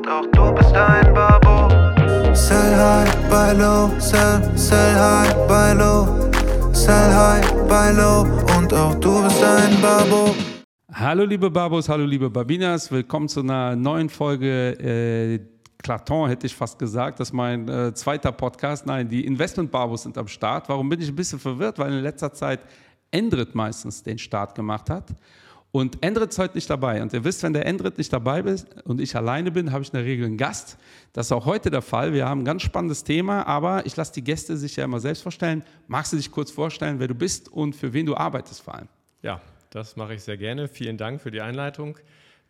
und auch du bist ein Babo. Sell high, buy low, sell, sell high, buy low. Sell high, buy low und auch du bist ein Babo. Hallo liebe Babos, hallo liebe Babinas, willkommen zu einer neuen Folge äh, Claton hätte ich fast gesagt, das ist mein äh, zweiter Podcast. Nein, die Investment-Babos sind am Start. Warum bin ich ein bisschen verwirrt? Weil in letzter Zeit Endrit meistens den Start gemacht hat. Und Endrit ist heute nicht dabei. Und ihr wisst, wenn der Endrit nicht dabei ist und ich alleine bin, habe ich in der Regel einen Gast. Das ist auch heute der Fall. Wir haben ein ganz spannendes Thema, aber ich lasse die Gäste sich ja immer selbst vorstellen. Magst du dich kurz vorstellen, wer du bist und für wen du arbeitest vor allem? Ja, das mache ich sehr gerne. Vielen Dank für die Einleitung.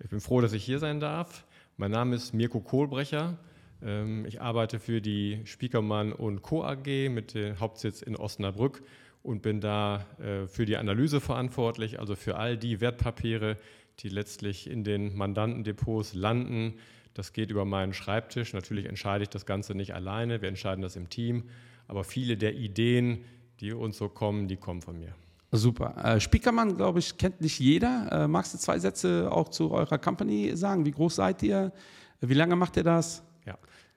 Ich bin froh, dass ich hier sein darf. Mein Name ist Mirko Kohlbrecher. Ähm, ich arbeite für die Spiekermann und Co. AG mit dem Hauptsitz in Osnabrück und bin da äh, für die Analyse verantwortlich, also für all die Wertpapiere, die letztlich in den Mandantendepots landen. Das geht über meinen Schreibtisch. Natürlich entscheide ich das Ganze nicht alleine, wir entscheiden das im Team, aber viele der Ideen, die uns so kommen, die kommen von mir. Super. Äh, Spiekermann, glaube ich, kennt nicht jeder. Äh, magst du zwei Sätze auch zu eurer Company sagen? Wie groß seid ihr? Wie lange macht ihr das?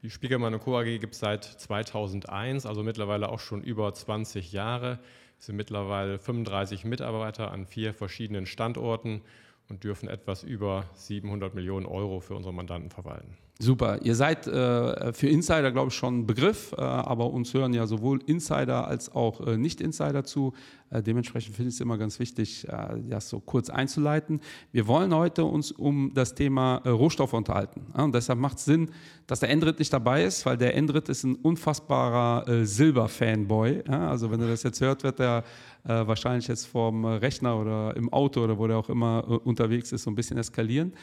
Die Spiekermann Co. AG gibt es seit 2001, also mittlerweile auch schon über 20 Jahre. Es sind mittlerweile 35 Mitarbeiter an vier verschiedenen Standorten und dürfen etwas über 700 Millionen Euro für unsere Mandanten verwalten. Super. Ihr seid äh, für Insider, glaube ich, schon ein Begriff, äh, aber uns hören ja sowohl Insider als auch äh, Nicht-Insider zu. Äh, dementsprechend finde ich es immer ganz wichtig, äh, das so kurz einzuleiten. Wir wollen heute uns um das Thema äh, Rohstoffe unterhalten. Ja, und deshalb macht es Sinn, dass der Endrit nicht dabei ist, weil der Endrit ist ein unfassbarer Silber-Fanboy. Ja, also wenn er das jetzt hört, wird er wahrscheinlich jetzt vorm Rechner oder im Auto oder wo der auch immer unterwegs ist, so ein bisschen eskalieren.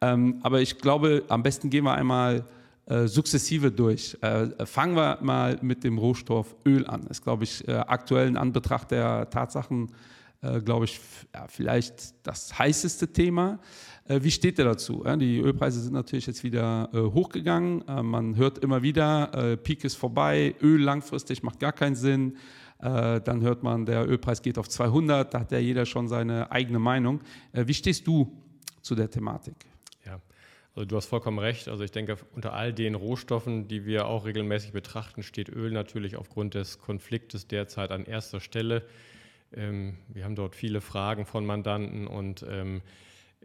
Ähm, aber ich glaube, am besten gehen wir einmal äh, sukzessive durch. Äh, fangen wir mal mit dem Rohstoff Öl an. Das ist, glaube ich, äh, aktuell in Anbetracht der Tatsachen, äh, glaube ich, ja, vielleicht das heißeste Thema. Äh, wie steht ihr dazu? Die Ölpreise sind natürlich jetzt wieder äh, hochgegangen. man hört immer wieder, Peak ist vorbei, Öl langfristig macht gar keinen Sinn. Dann hört man, der Ölpreis geht auf 200, da hat ja jeder schon seine eigene Meinung. wie stehst du zu der Thematik? Also du hast vollkommen recht. Also ich denke, unter all den Rohstoffen, die wir auch regelmäßig betrachten, steht Öl natürlich aufgrund des Konfliktes derzeit an erster Stelle. Ähm, wir haben dort viele Fragen von Mandanten und ähm,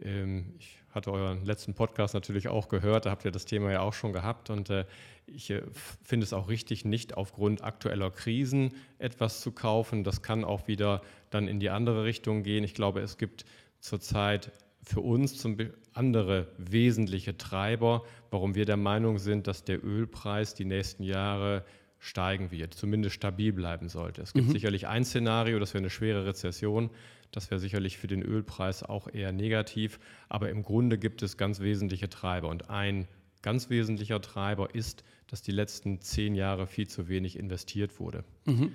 ähm, ich hatte euren letzten Podcast natürlich auch gehört, da habt ihr das Thema ja auch schon gehabt und äh, ich äh, finde es auch richtig, nicht aufgrund aktueller Krisen etwas zu kaufen. Das kann auch wieder dann in die andere Richtung gehen. Ich glaube, es gibt zurzeit für uns zum andere wesentliche Treiber, warum wir der Meinung sind, dass der Ölpreis die nächsten Jahre steigen wird, zumindest stabil bleiben sollte. Es gibt mhm. sicherlich ein Szenario, das wäre eine schwere Rezession. Das wäre sicherlich für den Ölpreis auch eher negativ. Aber im Grunde gibt es ganz wesentliche Treiber. Und ein ganz wesentlicher Treiber ist, dass die letzten zehn Jahre viel zu wenig investiert wurde. Mhm.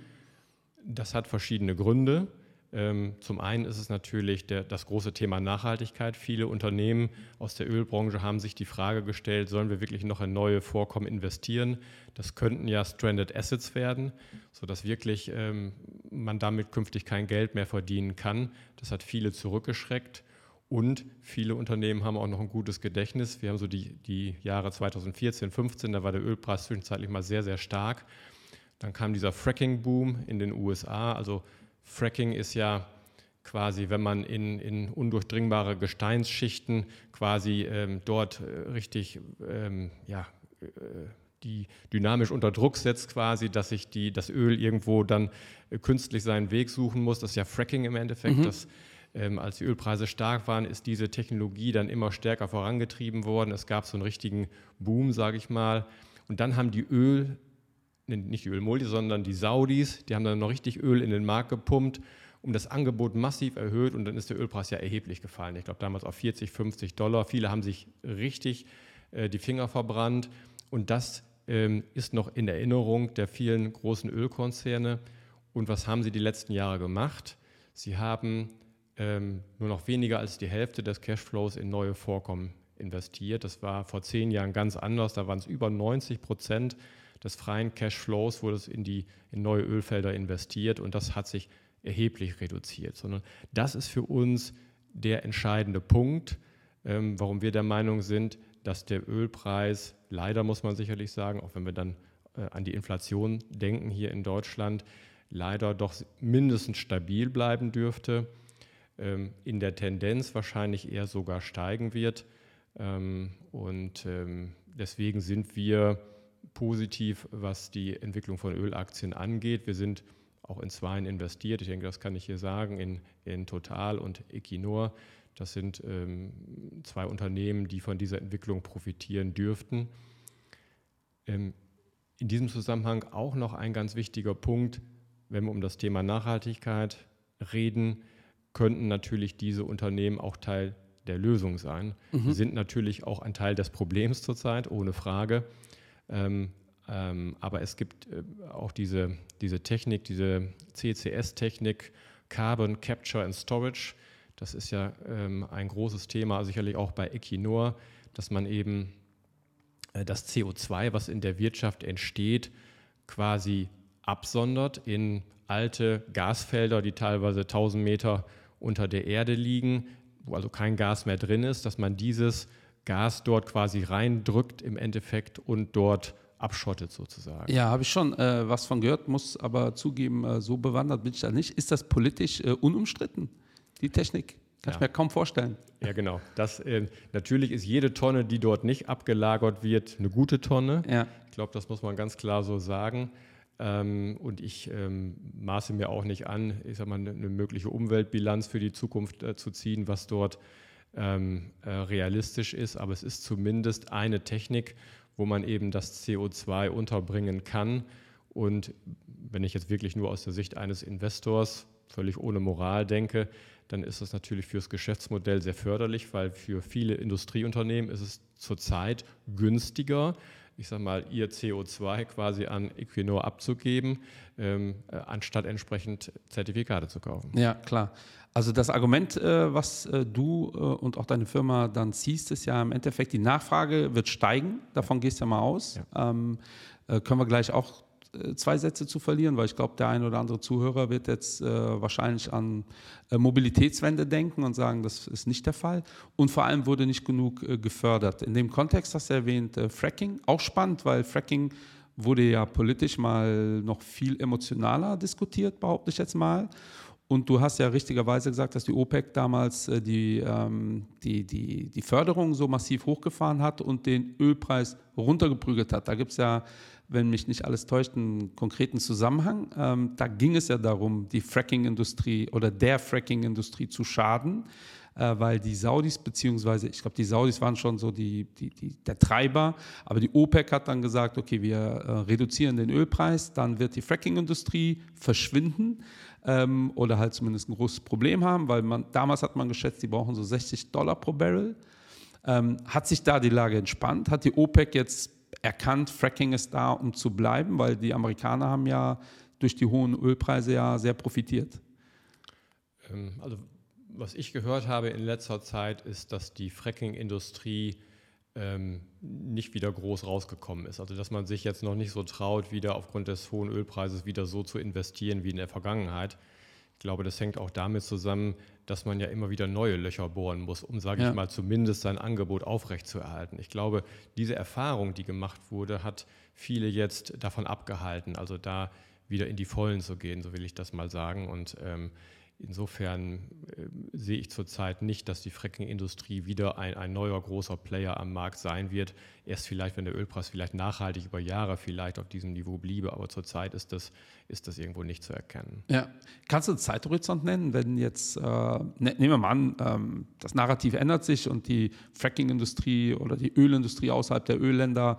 Das hat verschiedene Gründe. Ähm, zum einen ist es natürlich der, das große Thema Nachhaltigkeit. Viele Unternehmen aus der Ölbranche haben sich die Frage gestellt, sollen wir wirklich noch in neue Vorkommen investieren? Das könnten ja Stranded Assets werden, sodass wirklich ähm, man damit künftig kein Geld mehr verdienen kann. Das hat viele zurückgeschreckt. Und viele Unternehmen haben auch noch ein gutes Gedächtnis. Wir haben so die, die Jahre 2014, 2015, da war der Ölpreis zwischenzeitlich mal sehr, sehr stark. Dann kam dieser Fracking-Boom in den USA, also Fracking ist ja quasi, wenn man in, in undurchdringbare Gesteinsschichten quasi ähm, dort äh, richtig ähm, ja, äh, die dynamisch unter Druck setzt, quasi, dass sich die, das Öl irgendwo dann äh, künstlich seinen Weg suchen muss. Das ist ja Fracking im Endeffekt. Mhm. Das, ähm, als die Ölpreise stark waren, ist diese Technologie dann immer stärker vorangetrieben worden. Es gab so einen richtigen Boom, sage ich mal. Und dann haben die Öl, nicht die Ölmulti, sondern die Saudis, die haben dann noch richtig Öl in den Markt gepumpt, um das Angebot massiv erhöht und dann ist der Ölpreis ja erheblich gefallen. Ich glaube damals auf 40, 50 Dollar. Viele haben sich richtig äh, die Finger verbrannt und das ähm, ist noch in Erinnerung der vielen großen Ölkonzerne. Und was haben sie die letzten Jahre gemacht? Sie haben ähm, nur noch weniger als die Hälfte des Cashflows in neue Vorkommen investiert. Das war vor zehn Jahren ganz anders. Da waren es über 90 Prozent des freien Cashflows wurde es in die in neue Ölfelder investiert und das hat sich erheblich reduziert. Sondern das ist für uns der entscheidende Punkt, ähm, warum wir der Meinung sind, dass der Ölpreis, leider muss man sicherlich sagen, auch wenn wir dann äh, an die Inflation denken hier in Deutschland, leider doch mindestens stabil bleiben dürfte, in der Tendenz wahrscheinlich eher sogar steigen wird. Ähm, und ähm, deswegen sind wir positiv, was die Entwicklung von Ölaktien angeht. Wir sind auch in Zweien investiert. Ich denke, das kann ich hier sagen, in, in Total und Equinor. Das sind ähm, zwei Unternehmen, die von dieser Entwicklung profitieren dürften. Ähm, in diesem Zusammenhang auch noch ein ganz wichtiger Punkt, wenn wir um das Thema Nachhaltigkeit reden, könnten natürlich diese Unternehmen auch Teil der Lösung sein. Mhm. Sie sind natürlich auch ein Teil des Problems zurzeit, ohne Frage. Ähm, ähm, aber es gibt äh, auch diese, diese Technik, diese CCS-Technik, Carbon Capture and Storage. Das ist ja ähm, ein großes Thema, sicherlich auch bei Equinor, dass man eben äh, das CO2, was in der Wirtschaft entsteht, quasi absondert in alte Gasfelder, die teilweise 1000 Meter unter der Erde liegen, wo also kein Gas mehr drin ist, dass man dieses Gas dort quasi reindrückt im Endeffekt und dort abschottet sozusagen. Ja, habe ich schon äh, was von gehört, muss aber zugeben, äh, so bewandert bin ich da nicht. Ist das politisch äh, unumstritten, die Technik? Kann ja. ich mir kaum vorstellen. Ja, genau. Das, äh, natürlich ist jede Tonne, die dort nicht abgelagert wird, eine gute Tonne. Ja. Ich glaube, das muss man ganz klar so sagen. Ähm, und ich ähm, maße mir auch nicht an, ich sag mal, eine, eine mögliche Umweltbilanz für die Zukunft äh, zu ziehen, was dort ähm, äh, realistisch ist. Aber es ist zumindest eine Technik, wo man eben das CO2 unterbringen kann. Und wenn ich jetzt wirklich nur aus der Sicht eines Investors völlig ohne Moral denke, dann ist das natürlich fürs Geschäftsmodell sehr förderlich, weil für viele Industrieunternehmen ist es zurzeit günstiger, ich sage mal, ihr CO2 quasi an Equinor abzugeben, ähm, äh, anstatt entsprechend Zertifikate zu kaufen. Ja, klar. Also das Argument, äh, was äh, du äh, und auch deine Firma dann ziehst, ist ja im Endeffekt, die Nachfrage wird steigen. Davon gehst du ja mal aus. Ja. Ähm, äh, können wir gleich auch zwei Sätze zu verlieren, weil ich glaube, der ein oder andere Zuhörer wird jetzt äh, wahrscheinlich an äh, Mobilitätswende denken und sagen, das ist nicht der Fall. Und vor allem wurde nicht genug äh, gefördert. In dem Kontext hast du erwähnt äh, Fracking, auch spannend, weil Fracking wurde ja politisch mal noch viel emotionaler diskutiert, behaupte ich jetzt mal. Und du hast ja richtigerweise gesagt, dass die OPEC damals äh, die, ähm, die, die, die Förderung so massiv hochgefahren hat und den Ölpreis runtergeprügelt hat. Da gibt es ja wenn mich nicht alles täuscht, einen konkreten Zusammenhang. Ähm, da ging es ja darum, die Fracking-Industrie oder der Fracking-Industrie zu schaden, äh, weil die Saudis, beziehungsweise ich glaube, die Saudis waren schon so die, die, die, der Treiber, aber die OPEC hat dann gesagt, okay, wir äh, reduzieren den Ölpreis, dann wird die Fracking-Industrie verschwinden ähm, oder halt zumindest ein großes Problem haben, weil man, damals hat man geschätzt, die brauchen so 60 Dollar pro Barrel. Ähm, hat sich da die Lage entspannt? Hat die OPEC jetzt erkannt, Fracking ist da, um zu bleiben, weil die Amerikaner haben ja durch die hohen Ölpreise ja sehr profitiert. Ähm, also was ich gehört habe in letzter Zeit ist, dass die Fracking-Industrie ähm, nicht wieder groß rausgekommen ist. Also dass man sich jetzt noch nicht so traut, wieder aufgrund des hohen Ölpreises wieder so zu investieren wie in der Vergangenheit. Ich glaube, das hängt auch damit zusammen, dass man ja immer wieder neue Löcher bohren muss, um, sage ja. ich mal, zumindest sein Angebot aufrechtzuerhalten. Ich glaube, diese Erfahrung, die gemacht wurde, hat viele jetzt davon abgehalten, also da wieder in die Vollen zu gehen, so will ich das mal sagen. Und ähm, Insofern äh, sehe ich zurzeit nicht, dass die Fracking-Industrie wieder ein, ein, neuer großer Player am Markt sein wird. Erst vielleicht, wenn der Ölpreis vielleicht nachhaltig über Jahre vielleicht auf diesem Niveau bliebe, aber zurzeit ist das, ist das irgendwo nicht zu erkennen. Ja. Kannst du einen Zeithorizont nennen, wenn jetzt, äh, ne, nehmen wir mal an, ähm, das Narrativ ändert sich und die Fracking-Industrie oder die Ölindustrie außerhalb der Ölländer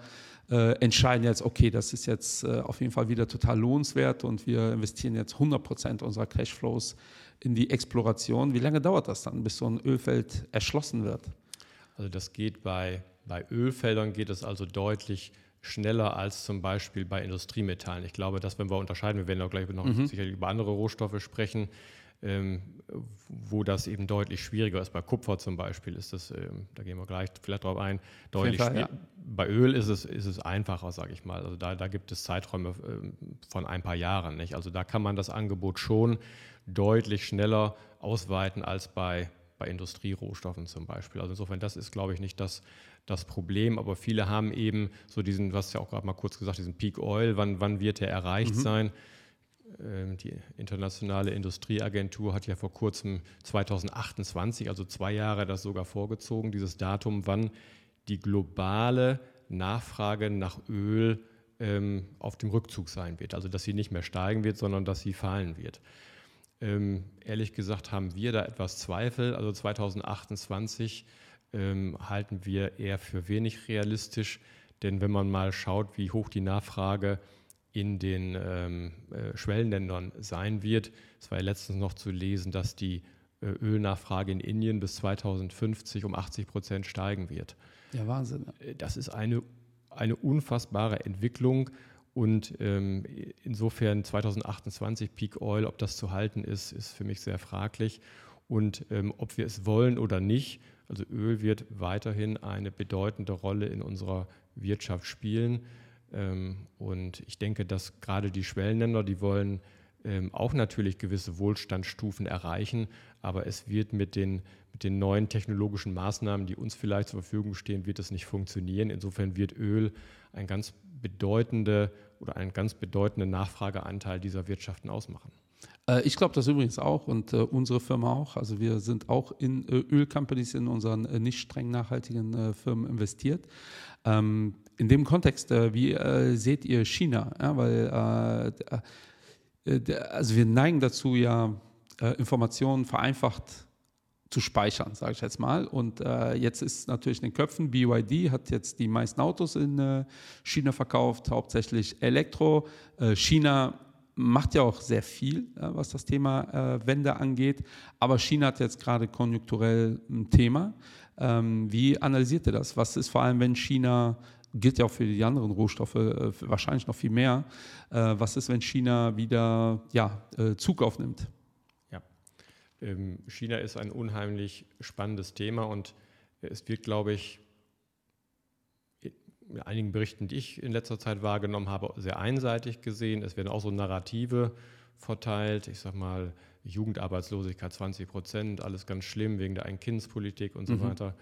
äh, entscheiden jetzt, okay, das ist jetzt äh, auf jeden Fall wieder total lohnenswert und wir investieren jetzt 100 Prozent unserer Cashflows in die Exploration. Wie lange dauert das dann, bis so ein Ölfeld erschlossen wird? Also das geht bei, bei Ölfeldern geht es also deutlich schneller als zum Beispiel bei Industriemetallen. Ich glaube, dass wenn wir unterscheiden, wir werden auch gleich noch mhm. sicherlich über andere Rohstoffe sprechen, wo das eben deutlich schwieriger ist. Bei Kupfer zum Beispiel ist das, ähm, da gehen wir gleich vielleicht drauf ein, deutlich Fall, ja. Bei Öl ist es, ist es einfacher, sage ich mal. Also da, da gibt es Zeiträume ähm, von ein paar Jahren. Nicht? Also da kann man das Angebot schon deutlich schneller ausweiten als bei, bei Industrierohstoffen zum Beispiel. Also insofern, das ist, glaube ich, nicht das, das Problem. Aber viele haben eben so diesen, was ja auch gerade mal kurz gesagt, diesen Peak Oil, wann, wann wird der erreicht mhm. sein? Ähm, die internationale Industrieagentur hat ja vor kurzem 2028, also zwei Jahre, das sogar vorgezogen, dieses Datum, wann die globale Nachfrage nach Öl ähm, auf dem Rückzug sein wird. Also dass sie nicht mehr steigen wird, sondern dass sie fallen wird. Ähm, ehrlich gesagt haben wir da etwas Zweifel. Also 2028 ähm, halten wir eher für wenig realistisch, denn wenn man mal schaut, wie hoch die Nachfrage in den ähm, äh, Schwellenländern sein wird, es war ja letztens noch zu lesen, dass die äh, Ölnachfrage in Indien bis 2050 um 80 Prozent steigen wird. Ja, Wahnsinn. Äh, das ist eine, eine unfassbare Entwicklung und ähm, insofern 2028 Peak Oil, ob das zu halten ist, ist für mich sehr fraglich. Und ähm, ob wir es wollen oder nicht, also Öl wird weiterhin eine bedeutende Rolle in unserer Wirtschaft spielen. Ähm, und ich denke, dass gerade die Schwellenländer, die wollen ähm, auch natürlich gewisse Wohlstandsstufen erreichen, aber es wird mit den, mit den neuen technologischen Maßnahmen, die uns vielleicht zur Verfügung stehen, wird es nicht funktionieren. Insofern wird Öl ein ganz bedeutende oder einen ganz bedeutenden Nachfrageanteil dieser Wirtschaften ausmachen. Äh, ich glaube das übrigens auch und äh, unsere Firma auch. Also wir sind auch in äh, Ölcompanies, in unseren nicht streng nachhaltigen Firmen investiert. Ähm, in dem Kontext, wie seht ihr China? Ja, weil also wir neigen dazu ja Informationen vereinfacht zu speichern, sage ich jetzt mal. Und äh, jetzt ist natürlich in den Köpfen, BYD hat jetzt die meisten Autos in äh, China verkauft, hauptsächlich Elektro. Äh, China macht ja auch sehr viel, was das Thema äh, Wende angeht. Aber China hat jetzt gerade konjunkturell ein Thema. Ähm, wie analysiert ihr das? Was ist vor allem, wenn China, gilt ja auch für die anderen Rohstoffe äh, wahrscheinlich noch viel mehr, äh, was ist, wenn China wieder ja, Zug aufnimmt? Ja, ähm, China ist ein unheimlich spannendes Thema und es wird, glaube ich, einigen Berichten, die ich in letzter Zeit wahrgenommen habe, sehr einseitig gesehen. Es werden auch so Narrative verteilt. Ich sage mal, Jugendarbeitslosigkeit 20 Prozent, alles ganz schlimm wegen der Einkindspolitik und so mhm. weiter.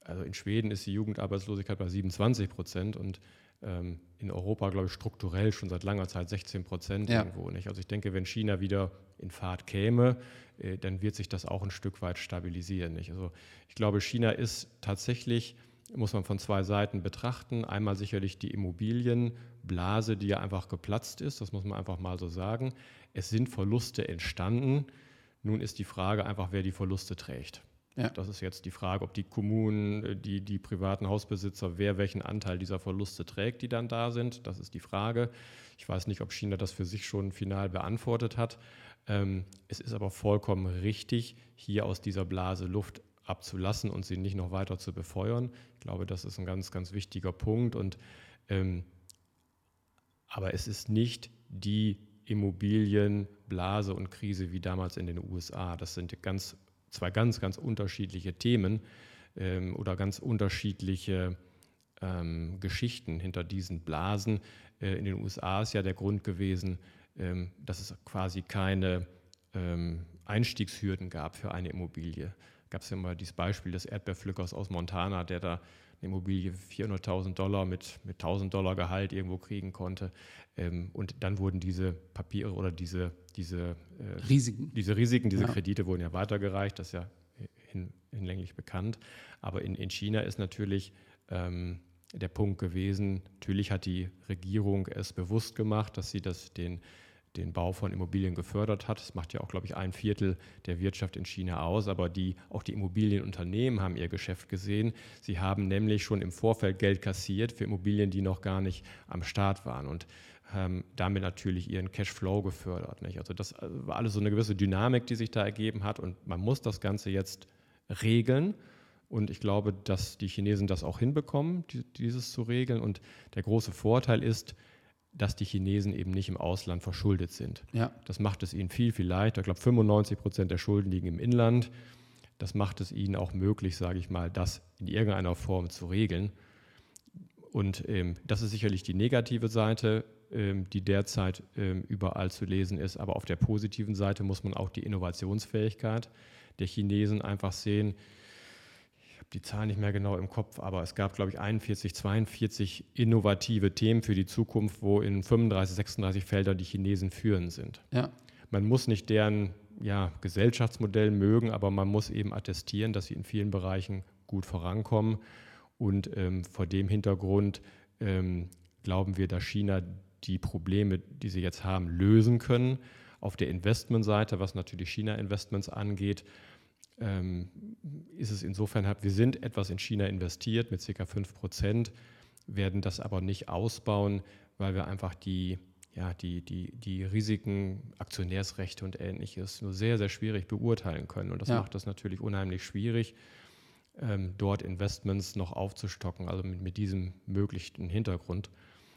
Also in Schweden ist die Jugendarbeitslosigkeit bei 27 Prozent und ähm, in Europa, glaube ich, strukturell schon seit langer Zeit 16 Prozent ja. irgendwo. Nicht? Also ich denke, wenn China wieder in Fahrt käme, äh, dann wird sich das auch ein Stück weit stabilisieren. Nicht? Also ich glaube, China ist tatsächlich muss man von zwei Seiten betrachten. Einmal sicherlich die Immobilienblase, die ja einfach geplatzt ist, das muss man einfach mal so sagen. Es sind Verluste entstanden. Nun ist die Frage einfach, wer die Verluste trägt. Ja. Das ist jetzt die Frage, ob die Kommunen, die, die privaten Hausbesitzer, wer welchen Anteil dieser Verluste trägt, die dann da sind. Das ist die Frage. Ich weiß nicht, ob China das für sich schon final beantwortet hat. Ähm, es ist aber vollkommen richtig, hier aus dieser Blase Luft abzulassen und sie nicht noch weiter zu befeuern. Ich glaube, das ist ein ganz, ganz wichtiger Punkt. Und, ähm, aber es ist nicht die Immobilienblase und Krise wie damals in den USA. Das sind ganz, zwei ganz, ganz unterschiedliche Themen ähm, oder ganz unterschiedliche ähm, Geschichten hinter diesen Blasen. Äh, in den USA ist ja der Grund gewesen, ähm, dass es quasi keine ähm, Einstiegshürden gab für eine Immobilie gab es ja mal dieses Beispiel des Erdbeerpflückers aus Montana, der da eine Immobilie für 400.000 Dollar mit, mit 1.000 Dollar Gehalt irgendwo kriegen konnte. Ähm, und dann wurden diese Papiere oder diese, diese, äh, Risiken. diese Risiken, diese ja. Kredite wurden ja weitergereicht, das ist ja hin, hinlänglich bekannt. Aber in, in China ist natürlich ähm, der Punkt gewesen, natürlich hat die Regierung es bewusst gemacht, dass sie das den den Bau von Immobilien gefördert hat. Das macht ja auch, glaube ich, ein Viertel der Wirtschaft in China aus. Aber die, auch die Immobilienunternehmen haben ihr Geschäft gesehen. Sie haben nämlich schon im Vorfeld Geld kassiert für Immobilien, die noch gar nicht am Start waren. Und haben damit natürlich ihren Cashflow gefördert. Nicht? Also das äh, war alles so eine gewisse Dynamik, die sich da ergeben hat. Und man muss das Ganze jetzt regeln. Und ich glaube, dass die Chinesen das auch hinbekommen, dieses zu regeln. Und der große Vorteil ist, dass die Chinesen eben nicht im Ausland verschuldet sind. Ja. Das macht es ihnen viel, viel leichter. Ich glaube, 95 Prozent der Schulden liegen im Inland. Das macht es ihnen auch möglich, sage ich mal, das in irgendeiner Form zu regeln. Und ähm, das ist sicherlich die negative Seite, ähm, die derzeit ähm, überall zu lesen ist. Aber auf der positiven Seite muss man auch die Innovationsfähigkeit der Chinesen einfach sehen. Habe die Zahl nicht mehr genau im Kopf, aber es gab, glaube ich, 41, 42 innovative Themen für die Zukunft, wo in 35, 36 Feldern die Chinesen führend sind. Ja. Man muss nicht deren ja, Gesellschaftsmodell mögen, aber man muss eben attestieren, dass sie in vielen Bereichen gut vorankommen. Und ähm, vor dem Hintergrund ähm, glauben wir, dass China die Probleme, die sie jetzt haben, lösen können. Auf der Investmentseite, was natürlich China-Investments angeht, ist es insofern, wir sind etwas in China investiert mit ca. 5 Prozent, werden das aber nicht ausbauen, weil wir einfach die, ja, die, die, die Risiken, Aktionärsrechte und ähnliches nur sehr, sehr schwierig beurteilen können. Und das ja. macht das natürlich unheimlich schwierig, ähm, dort Investments noch aufzustocken, also mit, mit diesem möglichen Hintergrund.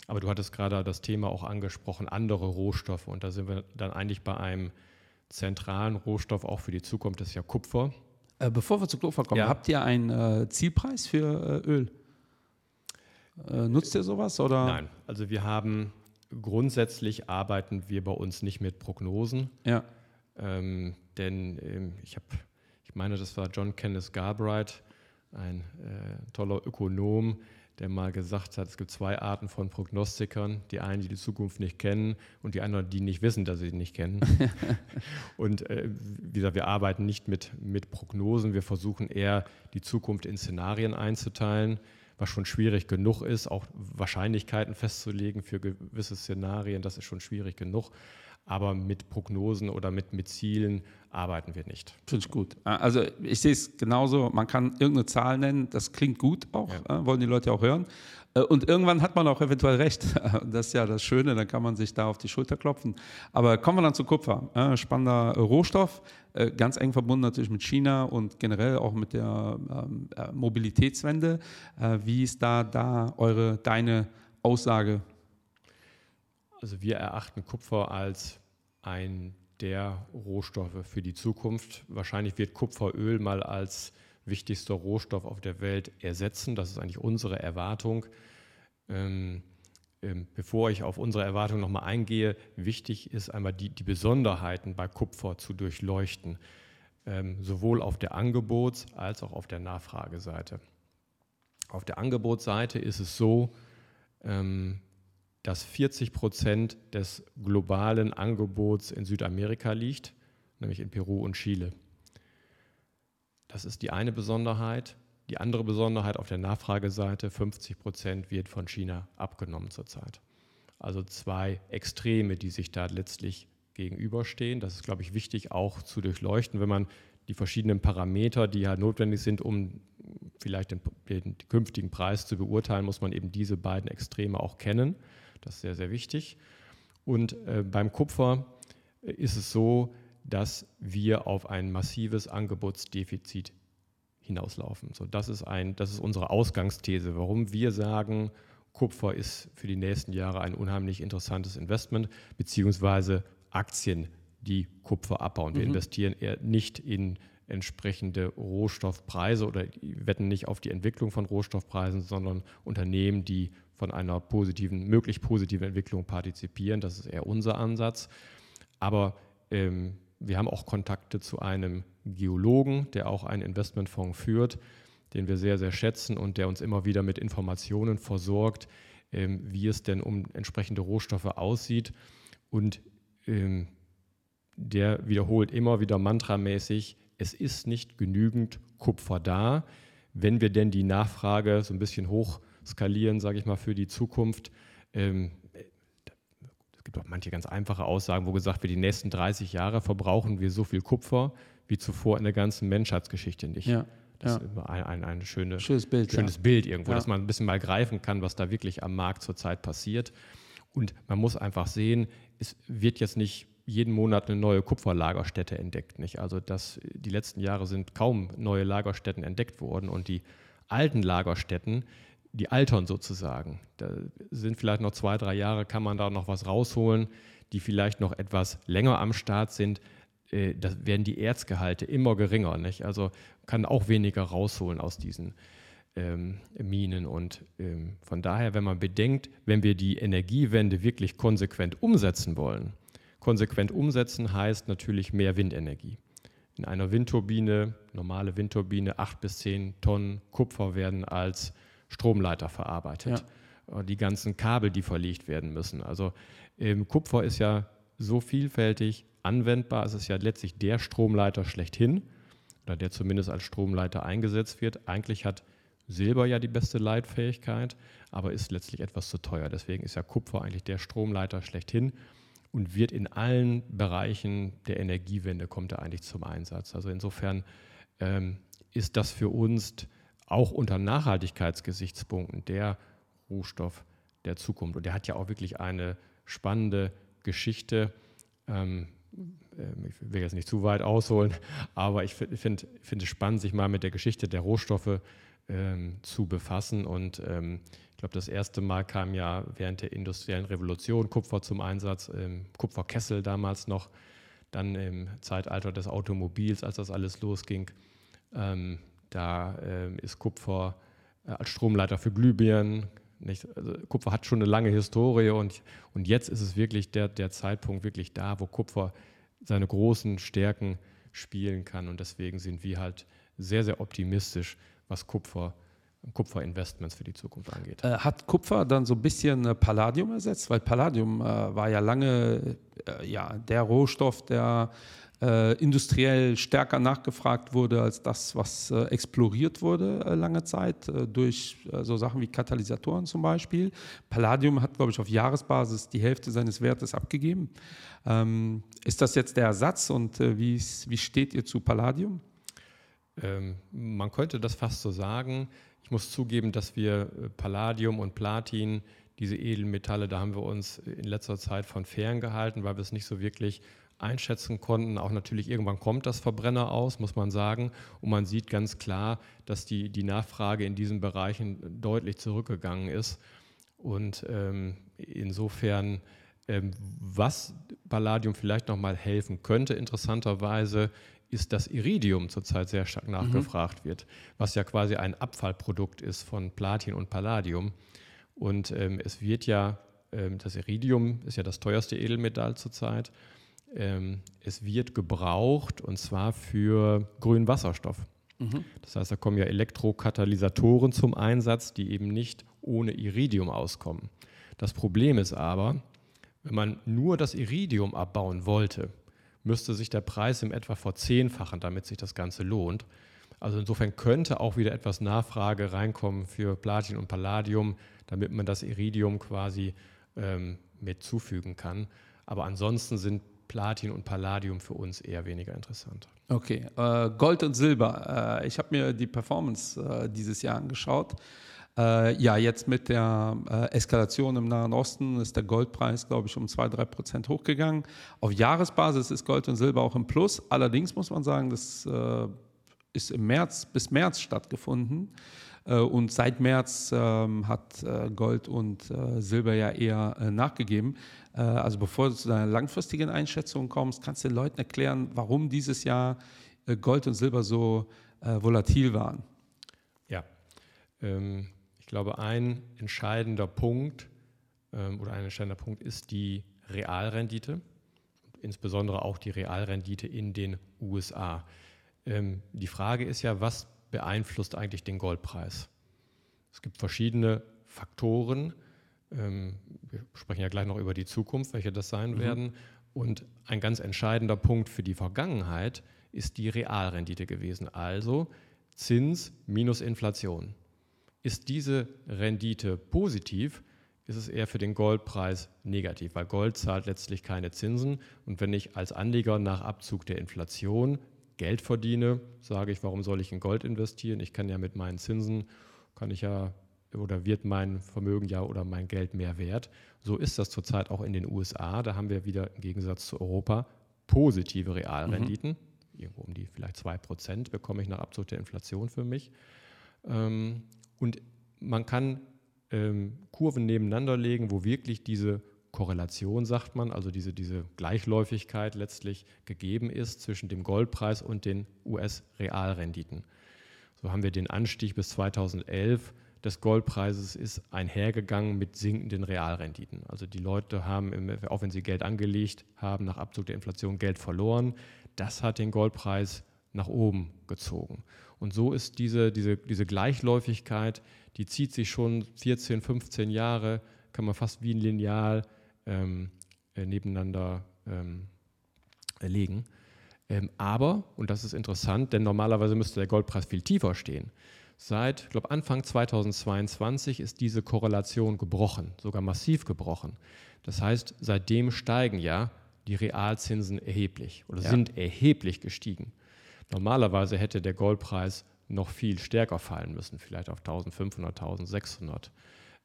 Aber du hattest gerade das Thema auch angesprochen, andere Rohstoffe. Und da sind wir dann eigentlich bei einem zentralen Rohstoff auch für die Zukunft, das ist ja Kupfer. Äh, bevor wir zu Kupfer kommen, ja. habt ihr einen äh, Zielpreis für äh, Öl? Äh, nutzt ihr sowas? Oder? Nein, also wir haben grundsätzlich arbeiten wir bei uns nicht mit Prognosen. Ja. Ähm, denn ähm, ich habe, ich meine, das war John Kenneth Galbraith, ein äh, toller Ökonom, der mal gesagt hat, es gibt zwei Arten von Prognostikern. Die einen, die die Zukunft nicht kennen und die anderen, die nicht wissen, dass sie sie nicht kennen. und äh, wie gesagt, wir arbeiten nicht mit, mit Prognosen. Wir versuchen eher, die Zukunft in Szenarien einzuteilen, was schon schwierig genug ist. Auch Wahrscheinlichkeiten festzulegen für gewisse Szenarien, das ist schon schwierig genug aber mit Prognosen oder mit, mit Zielen arbeiten wir nicht. Finde ich gut. Also ich sehe es genauso, man kann irgendeine Zahl nennen, das klingt gut auch, ja. äh, wollen die Leute auch hören. Äh, und irgendwann hat man auch eventuell recht. Das ist ja das Schöne, dann kann man sich da auf die Schulter klopfen. Aber kommen wir dann zu Kupfer. Äh, spannender Rohstoff, ganz eng verbunden natürlich mit China und generell auch mit der ähm, äh, Mobilitätswende. Wie ist da, da eure, deine Aussage also wir erachten Kupfer als ein der Rohstoffe für die Zukunft. Wahrscheinlich wird Kupferöl mal als wichtigster Rohstoff auf der Welt ersetzen. Das ist eigentlich unsere Erwartung. Ähm, ähm, bevor ich auf unsere Erwartung nochmal eingehe, wichtig ist einmal die, die Besonderheiten bei Kupfer zu durchleuchten, ähm, sowohl auf der Angebots- als auch auf der Nachfrageseite. Auf der Angebotsseite ist es so, ähm, dass 40 Prozent des globalen Angebots in Südamerika liegt, nämlich in Peru und Chile. Das ist die eine Besonderheit. Die andere Besonderheit auf der Nachfrageseite, 50 Prozent wird von China abgenommen zurzeit. Also zwei Extreme, die sich da letztlich gegenüberstehen. Das ist, glaube ich, wichtig auch zu durchleuchten, wenn man die verschiedenen Parameter, die ja notwendig sind, um vielleicht den, den künftigen Preis zu beurteilen, muss man eben diese beiden Extreme auch kennen. Das ist sehr, sehr wichtig. Und äh, beim Kupfer äh, ist es so, dass wir auf ein massives Angebotsdefizit hinauslaufen. So, das, ist ein, das ist unsere Ausgangsthese, warum wir sagen, Kupfer ist für die nächsten Jahre ein unheimlich interessantes Investment, beziehungsweise Aktien, die Kupfer abbauen. Wir mhm. investieren eher nicht in entsprechende Rohstoffpreise oder wetten nicht auf die Entwicklung von Rohstoffpreisen, sondern Unternehmen, die von einer positiven, möglich positiven Entwicklung partizipieren. Das ist eher unser Ansatz. Aber ähm, wir haben auch Kontakte zu einem Geologen, der auch einen Investmentfonds führt, den wir sehr, sehr schätzen und der uns immer wieder mit Informationen versorgt, ähm, wie es denn um entsprechende Rohstoffe aussieht. Und ähm, der wiederholt immer wieder mantramäßig, es ist nicht genügend Kupfer da. Wenn wir denn die Nachfrage so ein bisschen hoch skalieren, sage ich mal, für die Zukunft. Ähm, es gibt auch manche ganz einfache Aussagen, wo gesagt wird, die nächsten 30 Jahre verbrauchen wir so viel Kupfer wie zuvor in der ganzen Menschheitsgeschichte nicht. Ja. Das ja. ist immer ein, ein, ein schöne, schönes Bild, schönes ja. Bild irgendwo, ja. dass man ein bisschen mal greifen kann, was da wirklich am Markt zurzeit passiert. Und man muss einfach sehen, es wird jetzt nicht jeden Monat eine neue Kupferlagerstätte entdeckt. Nicht? Also das, die letzten Jahre sind kaum neue Lagerstätten entdeckt worden und die alten Lagerstätten, die altern sozusagen. Da sind vielleicht noch zwei, drei Jahre, kann man da noch was rausholen, die vielleicht noch etwas länger am Start sind. Äh, da werden die Erzgehalte immer geringer. Nicht? Also kann auch weniger rausholen aus diesen ähm, Minen. Und ähm, von daher, wenn man bedenkt, wenn wir die Energiewende wirklich konsequent umsetzen wollen, konsequent umsetzen heißt natürlich mehr Windenergie. in einer Windturbine, normale Windturbine, acht bis zehn Tonnen Kupfer werden als Stromleiter verarbeitet. Ja. Äh, die ganzen Kabel, die verlegt werden müssen. Also ähm, Kupfer ist ja so vielfältig anwendbar. Es ist ja letztlich der Stromleiter schlechthin oder der zumindest als Stromleiter eingesetzt wird. Eigentlich hat Silber ja die beste Leitfähigkeit, aber ist letztlich etwas zu teuer. Deswegen ist ja Kupfer eigentlich der Stromleiter schlechthin und wird in allen Bereichen der Energiewende kommt er eigentlich zum Einsatz. Also insofern ähm, ist das für uns auch unter Nachhaltigkeitsgesichtspunkten der Rohstoff der Zukunft. Und der hat ja auch wirklich eine spannende Geschichte. Ähm, ähm ich will jetzt nicht zu weit ausholen, aber ich finde find, es spannend, sich mal mit der Geschichte der Rohstoffe ähm, zu befassen. Und ähm, ich glaube, das erste Mal kam ja während der industriellen Revolution Kupfer zum Einsatz, ähm, Kupferkessel damals noch, dann im Zeitalter des Automobils, als das alles losging. Ähm, da ähm, ist Kupfer äh, als Stromleiter für Glühbirnen. Also Kupfer hat schon eine lange Historie und, und jetzt ist es wirklich der, der Zeitpunkt wirklich da, wo Kupfer seine großen Stärken spielen kann. Und deswegen sind wir halt sehr, sehr optimistisch, was Kupfer Kupferinvestments für die Zukunft angeht. Äh, hat Kupfer dann so ein bisschen äh, Palladium ersetzt? Weil Palladium äh, war ja lange äh, ja, der Rohstoff, der äh, industriell stärker nachgefragt wurde als das, was äh, exploriert wurde äh, lange Zeit, äh, durch äh, so Sachen wie Katalysatoren zum Beispiel. Palladium hat, glaube ich, auf Jahresbasis die Hälfte seines Wertes abgegeben. Ähm, ist das jetzt der Ersatz und äh, wie, steht ihr zu Palladium? Ähm, man könnte das fast so sagen. Ich muss zugeben, dass wir Palladium und Platin diese Edelmetalle, da haben wir uns in letzter Zeit von fern gehalten, weil wir es nicht so wirklich einschätzen konnten. Auch natürlich irgendwann kommt das Verbrenner aus, muss man sagen. Und man sieht ganz klar, dass die, die Nachfrage in diesen Bereichen deutlich zurückgegangen ist. Und ähm, insofern, ähm, was Palladium vielleicht nochmal helfen könnte, interessanterweise, ist, dass Iridium zurzeit sehr stark mhm. nachgefragt mhm. wird, was ja quasi ein Abfallprodukt ist von Platin und Palladium. Und ähm, es wird ja, ähm, das Iridium ist ja das teuerste Edelmetall zurzeit ähm, es wird gebraucht und zwar für grünen Wasserstoff. Mhm. Das heißt, da kommen ja Elektrokatalysatoren zum Einsatz, die eben nicht ohne Iridium auskommen. Das Problem ist aber, wenn man nur das Iridium abbauen wollte, müsste sich der Preis im etwa verzehnfachen, damit sich das Ganze lohnt. Also insofern könnte auch wieder etwas Nachfrage reinkommen für Platin und Palladium, damit man das Iridium quasi ähm, mit zufügen kann. Aber ansonsten sind Platin und Palladium für uns eher weniger interessant. Okay, äh, Gold und Silber. Äh, ich habe mir die Performance äh, dieses Jahr angeschaut. Äh, ja, jetzt mit der äh, Eskalation im Nahen Osten ist der Goldpreis, glaube ich, um 2-3 Prozent hochgegangen. Auf Jahresbasis ist Gold und Silber auch im Plus. Allerdings muss man sagen, das äh, ist im März bis März stattgefunden. Und seit März ähm, hat Gold und Silber ja eher nachgegeben. Äh, also bevor du zu deiner langfristigen Einschätzung kommst, kannst du den Leuten erklären, warum dieses Jahr äh, Gold und Silber so äh, volatil waren. Ja, ähm, ich glaube, ein entscheidender Punkt ähm, oder ein entscheidender Punkt ist die Realrendite, insbesondere auch die Realrendite in den USA. Die Frage ist ja, was beeinflusst eigentlich den Goldpreis? Es gibt verschiedene Faktoren, ähm, wir sprechen ja gleich noch über die Zukunft, welche das sein mhm. werden. Und ein ganz entscheidender Punkt für die Vergangenheit ist die Realrendite gewesen. Also Zins minus Inflation. Ist diese Rendite positiv, ist es eher für den Goldpreis negativ, weil Gold zahlt letztlich keine Zinsen. Und wenn ich als Anleger nach Abzug der Inflation Geld verdiene, sage ich, warum soll ich in Gold investieren? Ich kann ja mit meinen Zinsen, kann ich ja oder wird mein Vermögen ja oder mein Geld mehr wert. So ist das zurzeit auch in den USA. Da haben wir wieder im Gegensatz zu Europa positive Realrenditen. Mhm. Irgendwo um die vielleicht 2% bekomme ich nach Abzug der Inflation für mich. Ähm, und man kann ähm, Kurven nebeneinander legen, wo wirklich diese Korrelation, sagt man, also diese, diese Gleichläufigkeit letztlich gegeben ist zwischen dem Goldpreis und den US-Realrenditen. So haben wir den Anstieg bis 2011 des Goldpreises ist einhergegangen mit sinkenden Realrenditen. Also die Leute haben, auch wenn sie Geld angelegt haben, nach Abzug der Inflation Geld verloren. Das hat den Goldpreis nach oben gezogen. Und so ist diese, diese, diese Gleichläufigkeit, die zieht sich schon 14, 15 Jahre, kann man fast wie ein Lineal ähm, äh, nebeneinander ähm, legen. Ähm, aber, und das ist interessant, denn normalerweise müsste der Goldpreis viel tiefer stehen. Seit, ich glaube, Anfang 2022 ist diese Korrelation gebrochen, sogar massiv gebrochen. Das heißt, seitdem steigen ja die Realzinsen erheblich oder ja. sind erheblich gestiegen. Normalerweise hätte der Goldpreis noch viel stärker fallen müssen, vielleicht auf 1500, 1600.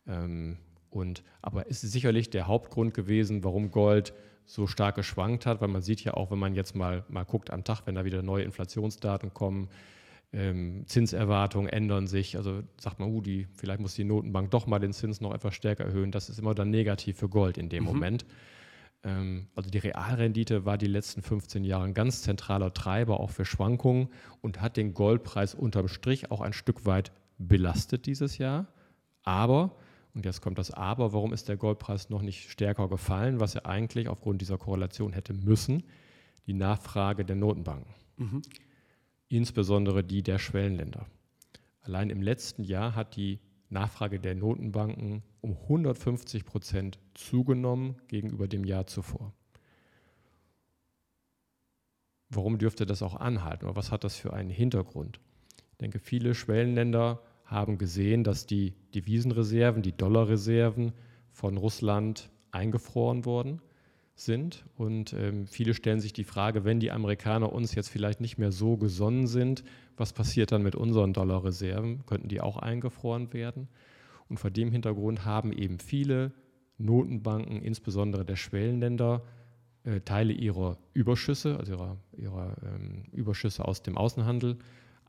Ähm, und, aber es ist sicherlich der Hauptgrund gewesen, warum Gold so stark geschwankt hat, weil man sieht ja auch, wenn man jetzt mal, mal guckt am Tag, wenn da wieder neue Inflationsdaten kommen, ähm, Zinserwartungen ändern sich, also sagt man, uh, die, vielleicht muss die Notenbank doch mal den Zins noch etwas stärker erhöhen, das ist immer dann negativ für Gold in dem mhm. Moment. Ähm, also die Realrendite war die letzten 15 Jahre ein ganz zentraler Treiber auch für Schwankungen und hat den Goldpreis unterm Strich auch ein Stück weit belastet dieses Jahr. Aber und jetzt kommt das Aber, warum ist der Goldpreis noch nicht stärker gefallen, was er eigentlich aufgrund dieser Korrelation hätte müssen? Die Nachfrage der Notenbanken, mhm. insbesondere die der Schwellenländer. Allein im letzten Jahr hat die Nachfrage der Notenbanken um 150 Prozent zugenommen gegenüber dem Jahr zuvor. Warum dürfte das auch anhalten? Oder was hat das für einen Hintergrund? Ich denke, viele Schwellenländer haben gesehen, dass die Devisenreserven, die Dollarreserven von Russland eingefroren worden sind. Und ähm, viele stellen sich die Frage, wenn die Amerikaner uns jetzt vielleicht nicht mehr so gesonnen sind, was passiert dann mit unseren Dollarreserven? Könnten die auch eingefroren werden? Und vor dem Hintergrund haben eben viele Notenbanken, insbesondere der Schwellenländer, äh, Teile ihrer Überschüsse, also ihrer, ihrer ähm, Überschüsse aus dem Außenhandel,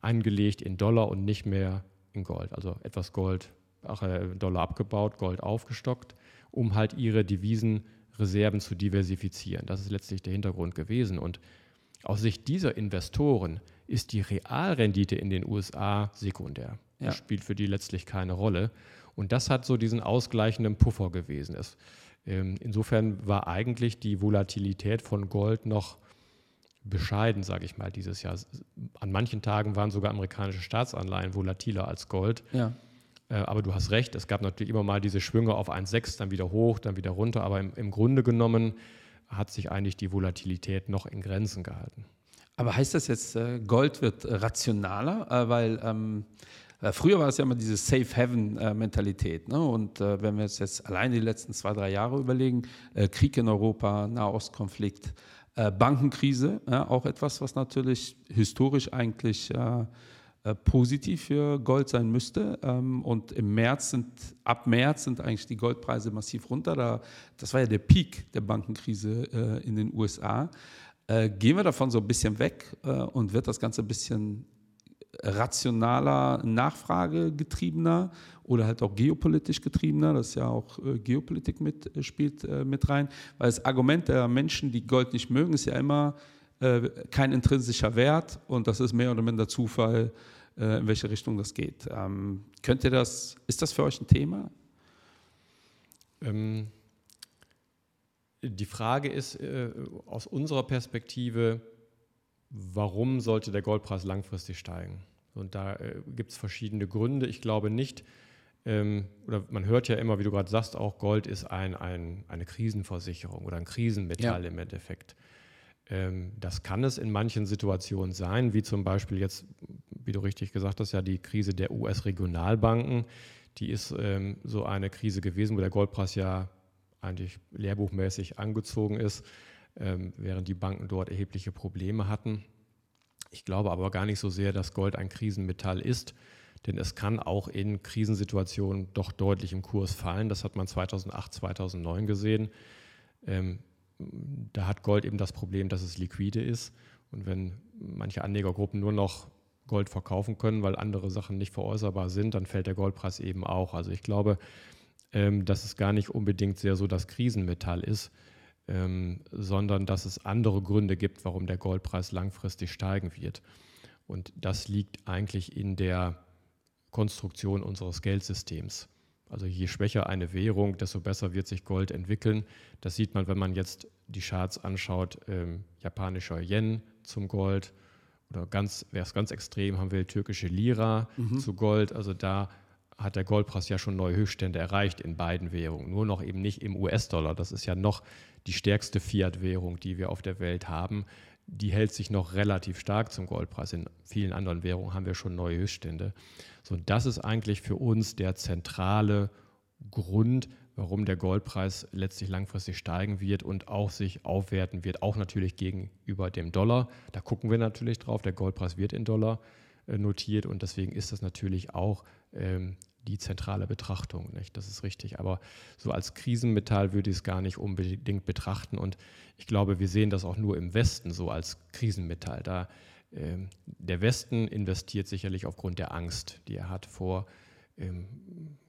angelegt in Dollar und nicht mehr in Gold. Also etwas Gold, ach, äh, Dollar abgebaut, Gold aufgestockt, um halt ihre Devisenreserven zu diversifizieren. Das ist letztlich der Hintergrund gewesen. Und aus Sicht dieser Investoren ist die Realrendite in den USA sekundär. Ja. Das spielt für die letztlich keine Rolle. Und das hat so diesen ausgleichenden Puffer gewesen. Es, ähm, insofern war eigentlich die Volatilität von Gold noch bescheiden, sage ich mal, dieses Jahr. An manchen Tagen waren sogar amerikanische Staatsanleihen volatiler als Gold. Ja. Äh, aber du hast recht, es gab natürlich immer mal diese Schwünge auf 1,6, dann wieder hoch, dann wieder runter. Aber im, im Grunde genommen hat sich eigentlich die Volatilität noch in Grenzen gehalten. Aber heißt das jetzt, äh, Gold wird rationaler? Äh, weil ähm, früher war es ja immer diese Safe Haven-Mentalität. Ne? Und wenn wir uns jetzt allein die letzten zwei, drei Jahre überlegen, Krieg in Europa, Nahostkonflikt, äh, Bankenkrise, ja, auch etwas, was natürlich historisch eigentlich äh, äh, positiv für Gold sein müsste. Ähm, und im März sind, ab März sind eigentlich die Goldpreise massiv runter. Da, das war ja der Peak der Bankenkrise äh, in den USA. Gehen wir davon so ein bisschen weg und wird das Ganze ein bisschen rationaler, nachfragegetriebener oder halt auch geopolitisch getriebener, das ja auch äh, Geopolitik mit, äh, spielt äh, mit rein, weil das Argument der Menschen, die Gold nicht mögen, ist ja immer äh, kein intrinsischer Wert und das ist mehr oder minder Zufall, in welche Richtung das geht. Ähm, könnt ihr das, ist das für euch ein Thema? Ähm, die Frage ist aus unserer Perspektive, warum sollte der Goldpreis langfristig steigen? Und da äh, gibt es verschiedene Gründe. Ich glaube nicht, ähm, oder man hört ja immer, wie du gerade sagst, auch Gold ist ein, ein, eine Krisenversicherung oder ein Krisenmetall ja. im Endeffekt. Ähm, das kann es in manchen Situationen sein, wie zum Beispiel jetzt, wie du richtig gesagt hast, ja die Krise der US-Regionalbanken. Die ist ähm, so eine Krise gewesen, wo der Goldpreis ja eigentlich lehrbuchmäßig angezogen ist, während die Banken dort erhebliche Probleme hatten. Ich glaube aber gar nicht so sehr, dass Gold ein Krisenmetall ist, denn es kann auch in Krisensituationen doch deutlich im Kurs fallen. Das hat man 2008, 2009 gesehen. Ähm, da hat Gold eben das Problem, dass es liquide ist. Und wenn manche Anlegergruppen nur noch Gold verkaufen können, weil andere Sachen nicht veräußerbar sind, dann fällt der Goldpreis eben auch. Also ich glaube, ähm, dass es gar nicht unbedingt sehr so das Krisenmetall ist, ähm, sondern dass es andere Gründe gibt, warum der Goldpreis langfristig steigen wird. Und das liegt eigentlich in der Konstruktion unseres Geldsystems. Also je schwächer eine Währung, desto besser wird sich Gold entwickeln. Das sieht man, wenn man jetzt die Charts anschaut, ähm, japanischer Yen zum Gold oder ganz, wäre es ganz extrem, haben wir türkische Lira mhm. zu Gold. Also da hat der Goldpreis ja schon neue Höchststände erreicht in beiden Währungen, nur noch eben nicht im US-Dollar. Das ist ja noch die stärkste Fiat-Währung, die wir auf der Welt haben. Die hält sich noch relativ stark zum Goldpreis. In vielen anderen Währungen haben wir schon neue Höchststände. So, und das ist eigentlich für uns der zentrale Grund, warum der Goldpreis letztlich langfristig steigen wird und auch sich aufwerten wird, auch natürlich gegenüber dem Dollar. Da gucken wir natürlich drauf. Der Goldpreis wird in Dollar notiert und deswegen ist das natürlich auch ähm, die zentrale Betrachtung. Nicht? Das ist richtig. Aber so als Krisenmetall würde ich es gar nicht unbedingt betrachten und ich glaube, wir sehen das auch nur im Westen so als Krisenmetall. Da ähm, der Westen investiert sicherlich aufgrund der Angst, die er hat vor ähm,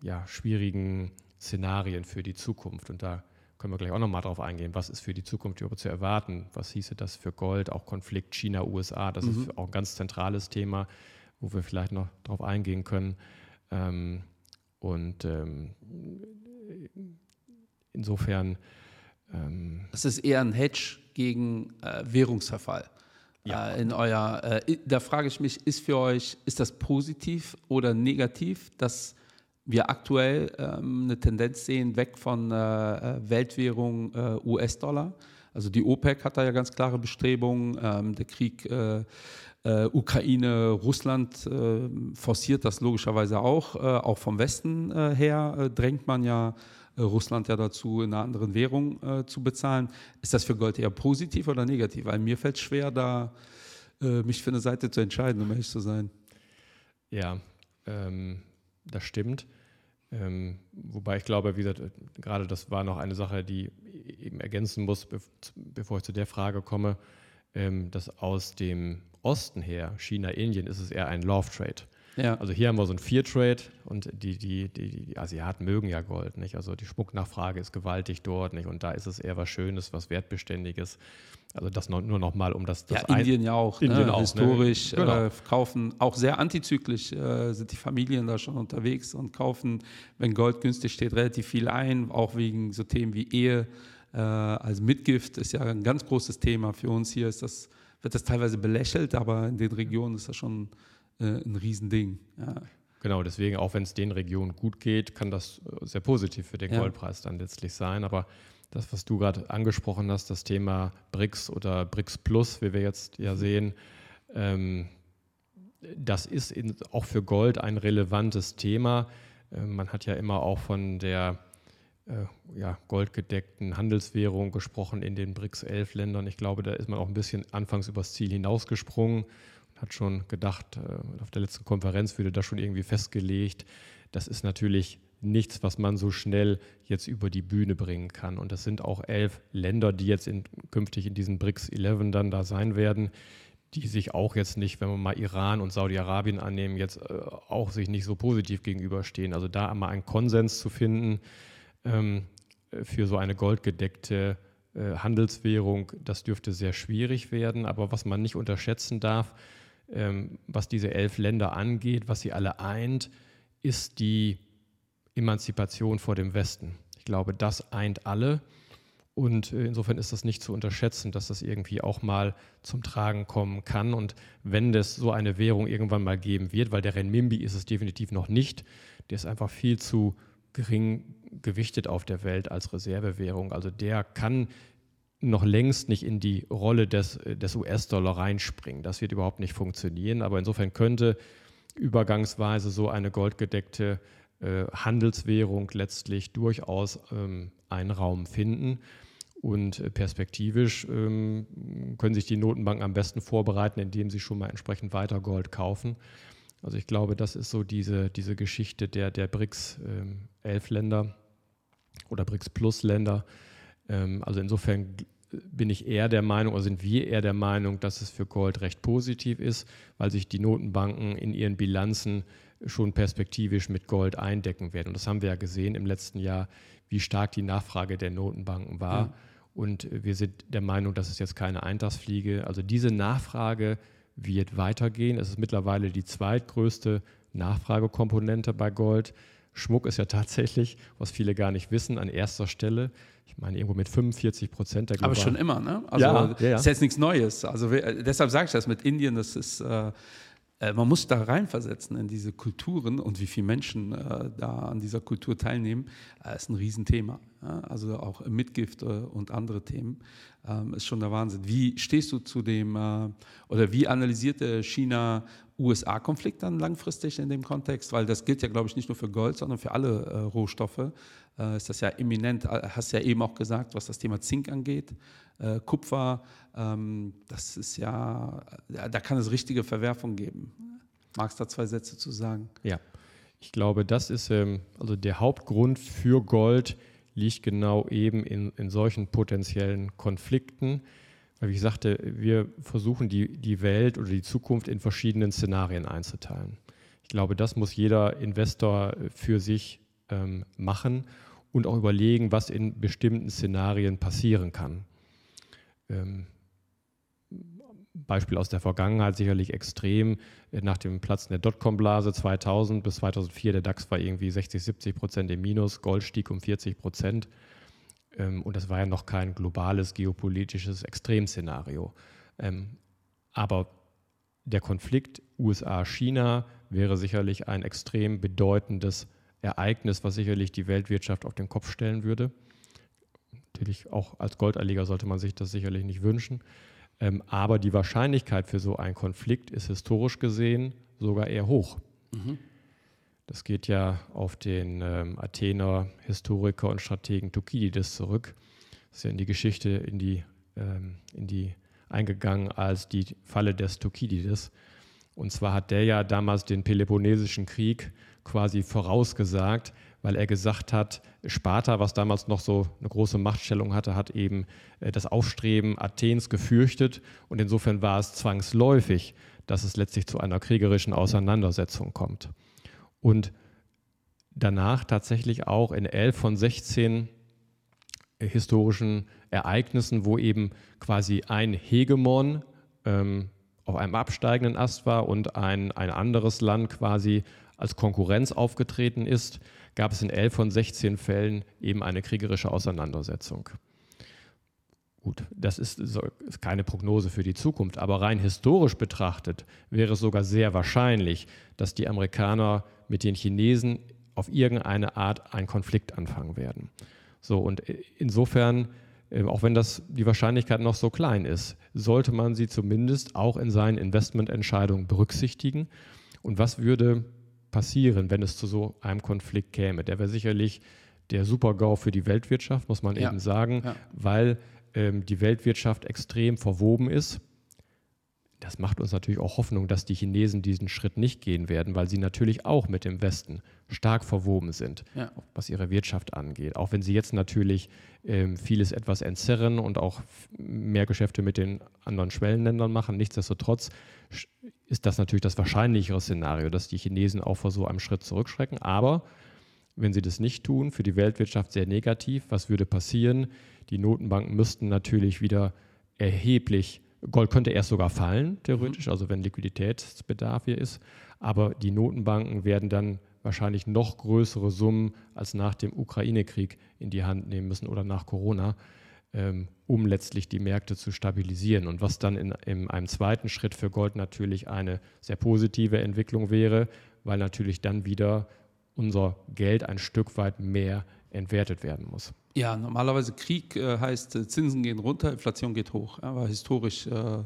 ja, schwierigen Szenarien für die Zukunft. Und da können wir gleich auch nochmal drauf eingehen, was ist für die Zukunft überhaupt zu erwarten? Was hieße das für Gold, auch Konflikt China-USA? Das mhm. ist auch ein ganz zentrales Thema, wo wir vielleicht noch drauf eingehen können. Ähm, und ähm, insofern. Ähm, das ist eher ein Hedge gegen äh, Währungsverfall. Ja. Äh, in euer, äh, da frage ich mich, ist für euch, ist das positiv oder negativ, dass wir aktuell ähm, eine Tendenz sehen, weg von äh, äh Weltwährung äh, US-Dollar. Also die OPEC hat da ja ganz klare Bestrebungen. Ähm, der Krieg äh, äh Ukraine, Russland äh, forciert das logischerweise auch. auch vom Westen her drängt man ja Russland ja dazu, in einer anderen Währung zu bezahlen. Ist das für Gold eher positiv oder negativ? Weil mir fällt es schwer, da mich für eine Seite zu entscheiden, um ehrlich zu sein. Ja, ähm, das stimmt. Ähm, wobei ich glaube, wie gesagt, gerade das war noch eine Sache, die eben ergänzen muss, bevor ich zu der Frage komme, ähm, dass aus dem Osten her, China, Indien, ist es eher ein Love Trade. Ja. Also hier haben wir so ein Fear Trade und die, die, die, die Asiaten mögen ja Gold, nicht? Also die Schmucknachfrage ist gewaltig dort, nicht? Und da ist es eher was Schönes, was Wertbeständiges. Also das noch, nur noch mal, um das, das Ja, Indien ja auch, ne? Indien ne? auch historisch ne? genau. äh, kaufen, auch sehr antizyklisch äh, sind die Familien da schon unterwegs und kaufen, wenn Gold günstig steht, relativ viel ein, auch wegen so Themen wie Ehe. Äh, also Mitgift ist ja ein ganz großes Thema für uns hier. Ist das, wird das teilweise belächelt, aber in den Regionen ist das schon äh, ein Riesending. Ja. Genau, deswegen, auch wenn es den Regionen gut geht, kann das äh, sehr positiv für den ja. Goldpreis dann letztlich sein. Aber das, was du gerade angesprochen hast, das Thema BRICS oder BRICS Plus, wie wir jetzt ja mhm. sehen, ähm, das ist in, auch für Gold ein relevantes Thema. Äh, man hat ja immer auch von der äh, ja, goldgedeckten Handelswährung gesprochen in den BRICS 11 Ländern. Ich glaube, da ist man auch ein bisschen anfangs übers Ziel hinausgesprungen hat schon gedacht, äh, auf der letzten Konferenz würde das schon irgendwie festgelegt. Das ist natürlich nichts, was man so schnell jetzt über die Bühne bringen kann. Und das sind auch elf Länder, die jetzt in, künftig in diesen BRICS 11 dann da sein werden, die sich auch jetzt nicht, wenn wir mal Iran und Saudi-Arabien annehmen, jetzt äh, auch sich nicht so positiv gegenüberstehen. Also da einmal einen Konsens zu finden ähm, für so eine goldgedeckte äh, Handelswährung, das dürfte sehr schwierig werden. Aber was man nicht unterschätzen darf, ähm, was diese elf Länder angeht, was sie alle eint, ist die Emanzipation vor dem Westen. Ich glaube, das eint alle. Und äh, insofern ist das nicht zu unterschätzen, dass das irgendwie auch mal zum Tragen kommen kann. Und wenn es so eine Währung irgendwann mal geben wird, weil der Renminbi ist es definitiv noch nicht, der ist einfach viel zu gering gewichtet auf der Welt als Reservewährung. Also der kann noch längst nicht in die Rolle des, äh, des US-Dollar reinspringen. Das wird überhaupt nicht funktionieren. Aber insofern könnte übergangsweise so eine goldgedeckte äh, Handelswährung letztlich durchaus ähm, einen Raum finden. Und äh, perspektivisch ähm, können sich die Notenbanken am besten vorbereiten, indem sie schon mal entsprechend weiter Gold kaufen. Also ich glaube, das ist so diese, diese Geschichte der, der BRICS ähm, 11 Länder oder BRICS Plus Länder. Ähm, also insofern bin ich eher der Meinung, oder sind wir eher der Meinung, dass es für Gold recht positiv ist, weil sich die Notenbanken in ihren Bilanzen schon perspektivisch mit Gold eindecken werden. Und das haben wir ja gesehen im letzten Jahr, wie stark die Nachfrage der Notenbanken war. Ja. Und wir sind der Meinung, dass es jetzt keine Eintagsfliege. Also diese Nachfrage wird weitergehen. Es ist mittlerweile die zweitgrößte Nachfragekomponente bei Gold. Schmuck ist ja tatsächlich, was viele gar nicht wissen, an erster Stelle. Ich meine, irgendwo mit 45 Prozent der globalen. Aber schon immer, ne? Also, ja, ja, ja. ist jetzt nichts Neues. Also, deshalb sage ich das mit Indien, das ist. Äh, äh, man muss da reinversetzen in diese Kulturen und wie viele Menschen äh, da an dieser Kultur teilnehmen, äh, ist ein Riesenthema. Ja? Also auch Mitgift äh, und andere Themen ähm, ist schon der Wahnsinn. Wie stehst du zu dem äh, oder wie analysiert der China-USA-Konflikt dann langfristig in dem Kontext? Weil das gilt ja, glaube ich, nicht nur für Gold, sondern für alle äh, Rohstoffe. ist das ja eminent, hast ja eben auch gesagt, was das Thema Zink angeht äh, Kupfer, ähm, das ist ja, da kann es richtige Verwerfungen geben. Magst du da zwei Sätze zu sagen? Ja, ich glaube, das ist ähm, also der Hauptgrund für Gold liegt genau eben in, in solchen potenziellen Konflikten. Wie ich sagte, wir versuchen die, die Welt oder die Zukunft in verschiedenen Szenarien einzuteilen. Ich glaube, das muss jeder Investor für sich ähm, machen und auch überlegen, was in bestimmten Szenarien passieren kann ähm, Beispiel aus der Vergangenheit sicherlich extrem. Nach dem Platzen der Dotcom-Blase 2000 bis 2004, der DAX war irgendwie 60, 70 Prozent im Minus, Gold stieg um 40 Prozent. Ähm, und das war ja noch kein globales geopolitisches Extremszenario. Ähm, aber der Konflikt USA-China wäre sicherlich ein extrem bedeutendes Ereignis, was sicherlich die Weltwirtschaft auf den Kopf stellen würde. Natürlich auch als Goldanleger sollte man sich das sicherlich nicht wünschen. Ähm, aber die Wahrscheinlichkeit für so einen Konflikt ist historisch gesehen sogar eher hoch. Mhm. Das geht ja auf den ähm, Athener Historiker und Strategen Thukydides zurück. Das ist ja in die Geschichte in die, ähm, in die eingegangen als die Falle des Thukydides. Und zwar hat der ja damals den Peloponnesischen Krieg quasi vorausgesagt, weil er gesagt hat, Sparta, was damals noch so eine große Machtstellung hatte, hat eben äh, das Aufstreben Athens gefürchtet und insofern war es zwangsläufig, dass es letztlich zu einer kriegerischen Auseinandersetzung kommt. Und danach tatsächlich auch in elf von 16 äh, historischen Ereignissen, wo eben quasi ein Hegemon ähm, auf einem absteigenden Ast war und ein, ein anderes Land quasi als Konkurrenz aufgetreten ist, gab es in elf von 16 Fällen eben eine kriegerische Auseinandersetzung. Gut, das ist, ist, keine Prognose für die Zukunft, aber rein historisch betrachtet wäre es sogar sehr wahrscheinlich, dass die Amerikaner mit den Chinesen auf irgendeine Art einen Konflikt anfangen werden. So, und insofern, äh, auch wenn das die Wahrscheinlichkeit noch so klein ist, sollte man sie zumindest auch in seinen Investmententscheidungen berücksichtigen. Und was würde passieren, wenn es zu so einem Konflikt käme. Der wäre sicherlich der Super-GAU für die Weltwirtschaft, muss man ja. eben sagen, ja. weil ähm, die Weltwirtschaft extrem verwoben ist. Das macht uns natürlich auch Hoffnung, dass die Chinesen diesen Schritt nicht gehen werden, weil sie natürlich auch mit dem Westen stark verwoben sind, ja. was ihre Wirtschaft angeht. Auch wenn sie jetzt natürlich ähm, vieles etwas entzerren und auch mehr Geschäfte mit den anderen Schwellenländern machen. Nichtsdestotrotz ist das natürlich das wahrscheinlichere Szenario, dass die Chinesen auch vor so einem Schritt zurückschrecken. Aber wenn sie das nicht tun, für die Weltwirtschaft sehr negativ. Was würde passieren? Die Notenbanken müssten natürlich wieder erheblich, Gold könnte erst sogar fallen, theoretisch, mhm. also wenn Liquiditätsbedarf hier ist. Aber die Notenbanken werden dann wahrscheinlich noch größere Summen als nach dem Ukraine-Krieg in die Hand nehmen müssen oder nach Corona. Ähm, um letztlich die Märkte zu stabilisieren. Und was dann in, in, einem zweiten Schritt für Gold natürlich eine sehr positive Entwicklung wäre, weil natürlich dann wieder unser Geld ein Stück weit mehr entwertet werden muss. Ja, normalerweise Krieg äh, heißt, äh, Zinsen gehen runter, Inflation geht hoch. War historisch äh,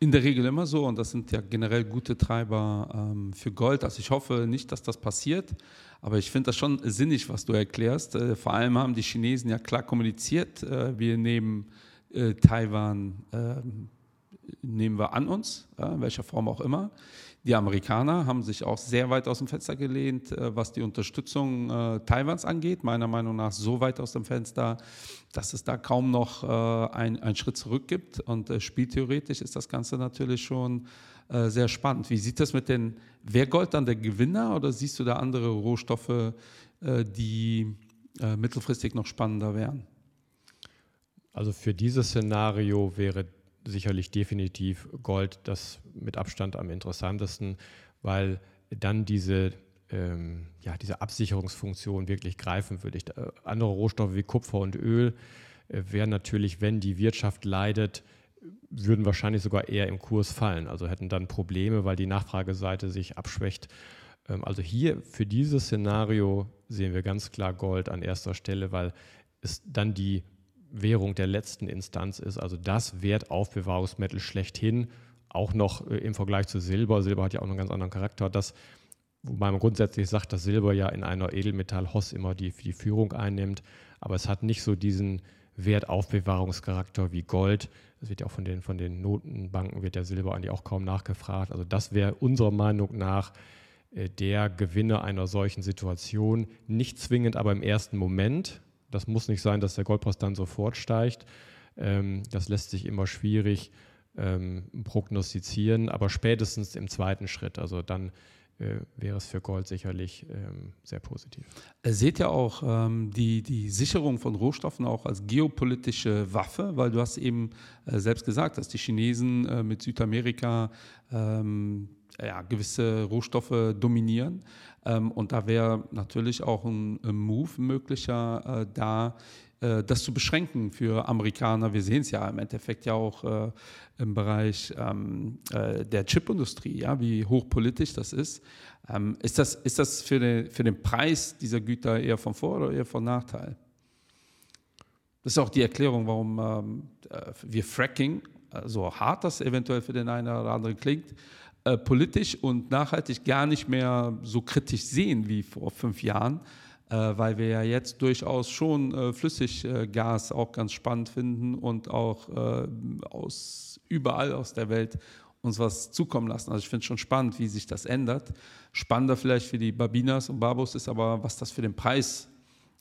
in der Regel immer so und das sind ja generell gute Treiber ähm, für Gold. Also ich hoffe nicht, dass das passiert. Aber ich finde das schon sinnig, was du erklärst. Vor allem haben die Chinesen ja klar kommuniziert, wir nehmen Taiwan ähm, nehmen wir an uns, in welcher Form auch immer. Die Amerikaner haben sich auch sehr weit aus dem Fenster gelehnt, was die Unterstützung Taiwans angeht. Meiner Meinung nach so weit aus dem Fenster, dass es da kaum noch einen Schritt zurück gibt. Und spieltheoretisch ist das Ganze natürlich schon äh, sehr spannend. Wie sieht das mit den, wäre Gold dann der Gewinner oder siehst du da andere Rohstoffe, äh, die äh, mittelfristig noch spannender wären? Also für dieses Szenario wäre sicherlich definitiv Gold das mit Abstand am interessantesten, weil dann diese ähm, ja, diese Absicherungsfunktion wirklich greifen würde. Ich, äh, andere Rohstoffe wie Kupfer und Öl äh, wären natürlich, wenn die Wirtschaft leidet, würden wahrscheinlich sogar eher im Kurs fallen. Also hätten dann Probleme, weil die Nachfrageseite sich abschwächt. Ähm, also hier für dieses Szenario sehen wir ganz klar Gold an erster Stelle, weil es dann die Währung der letzten Instanz ist, also das Wertaufbewahrungsmittel schlechthin, auch noch äh, im Vergleich zu Silber. Silber hat ja auch einen ganz anderen Charakter. Das, wobei man grundsätzlich sagt, dass Silber ja in einer Edelmetall-Hoss immer die, die Führung einnimmt, aber es hat nicht so diesen Wertaufbewahrungscharakter wie Gold. Das wird ja auch von den, von den Notenbanken, wird der Silber eigentlich auch kaum nachgefragt. Also das wäre unserer Meinung nach äh, der Gewinner einer solchen Situation. Nicht zwingend, aber im ersten Moment. Das muss nicht sein, dass der Goldpreis dann sofort steigt. Ähm, das lässt sich immer schwierig ähm, prognostizieren, aber spätestens im zweiten Schritt, also dann äh, wäre es für Gold sicherlich ähm, sehr positiv. Seht ihr auch ähm, die, die Sicherung von Rohstoffen auch als geopolitische Waffe? Weil du hast eben äh, selbst gesagt, dass die Chinesen äh, mit Südamerika ähm, ja, gewisse Rohstoffe dominieren. Ähm, und da wäre natürlich auch ein, ein Move möglicher, äh, da äh, das zu beschränken für Amerikaner. Wir sehen es ja im Endeffekt ja auch äh, im Bereich ähm, äh, der Chipindustrie, ja, wie hochpolitisch das ist. Ähm, ist das, ist das für, den, für den Preis dieser Güter eher von Vor- oder eher von Nachteil? Das ist auch die Erklärung, warum ähm, äh, wir Fracking, äh, so hart das eventuell für den einen oder anderen klingt, äh, politisch und nachhaltig gar nicht mehr so kritisch sehen wie vor fünf Jahren, äh, weil wir ja jetzt durchaus schon äh, Flüssiggas auch ganz spannend finden und auch äh, aus überall aus der Welt uns was zukommen lassen. Also ich finde es schon spannend, wie sich das ändert. Spannender vielleicht für die Babinas und Babos ist aber, was das für den Preis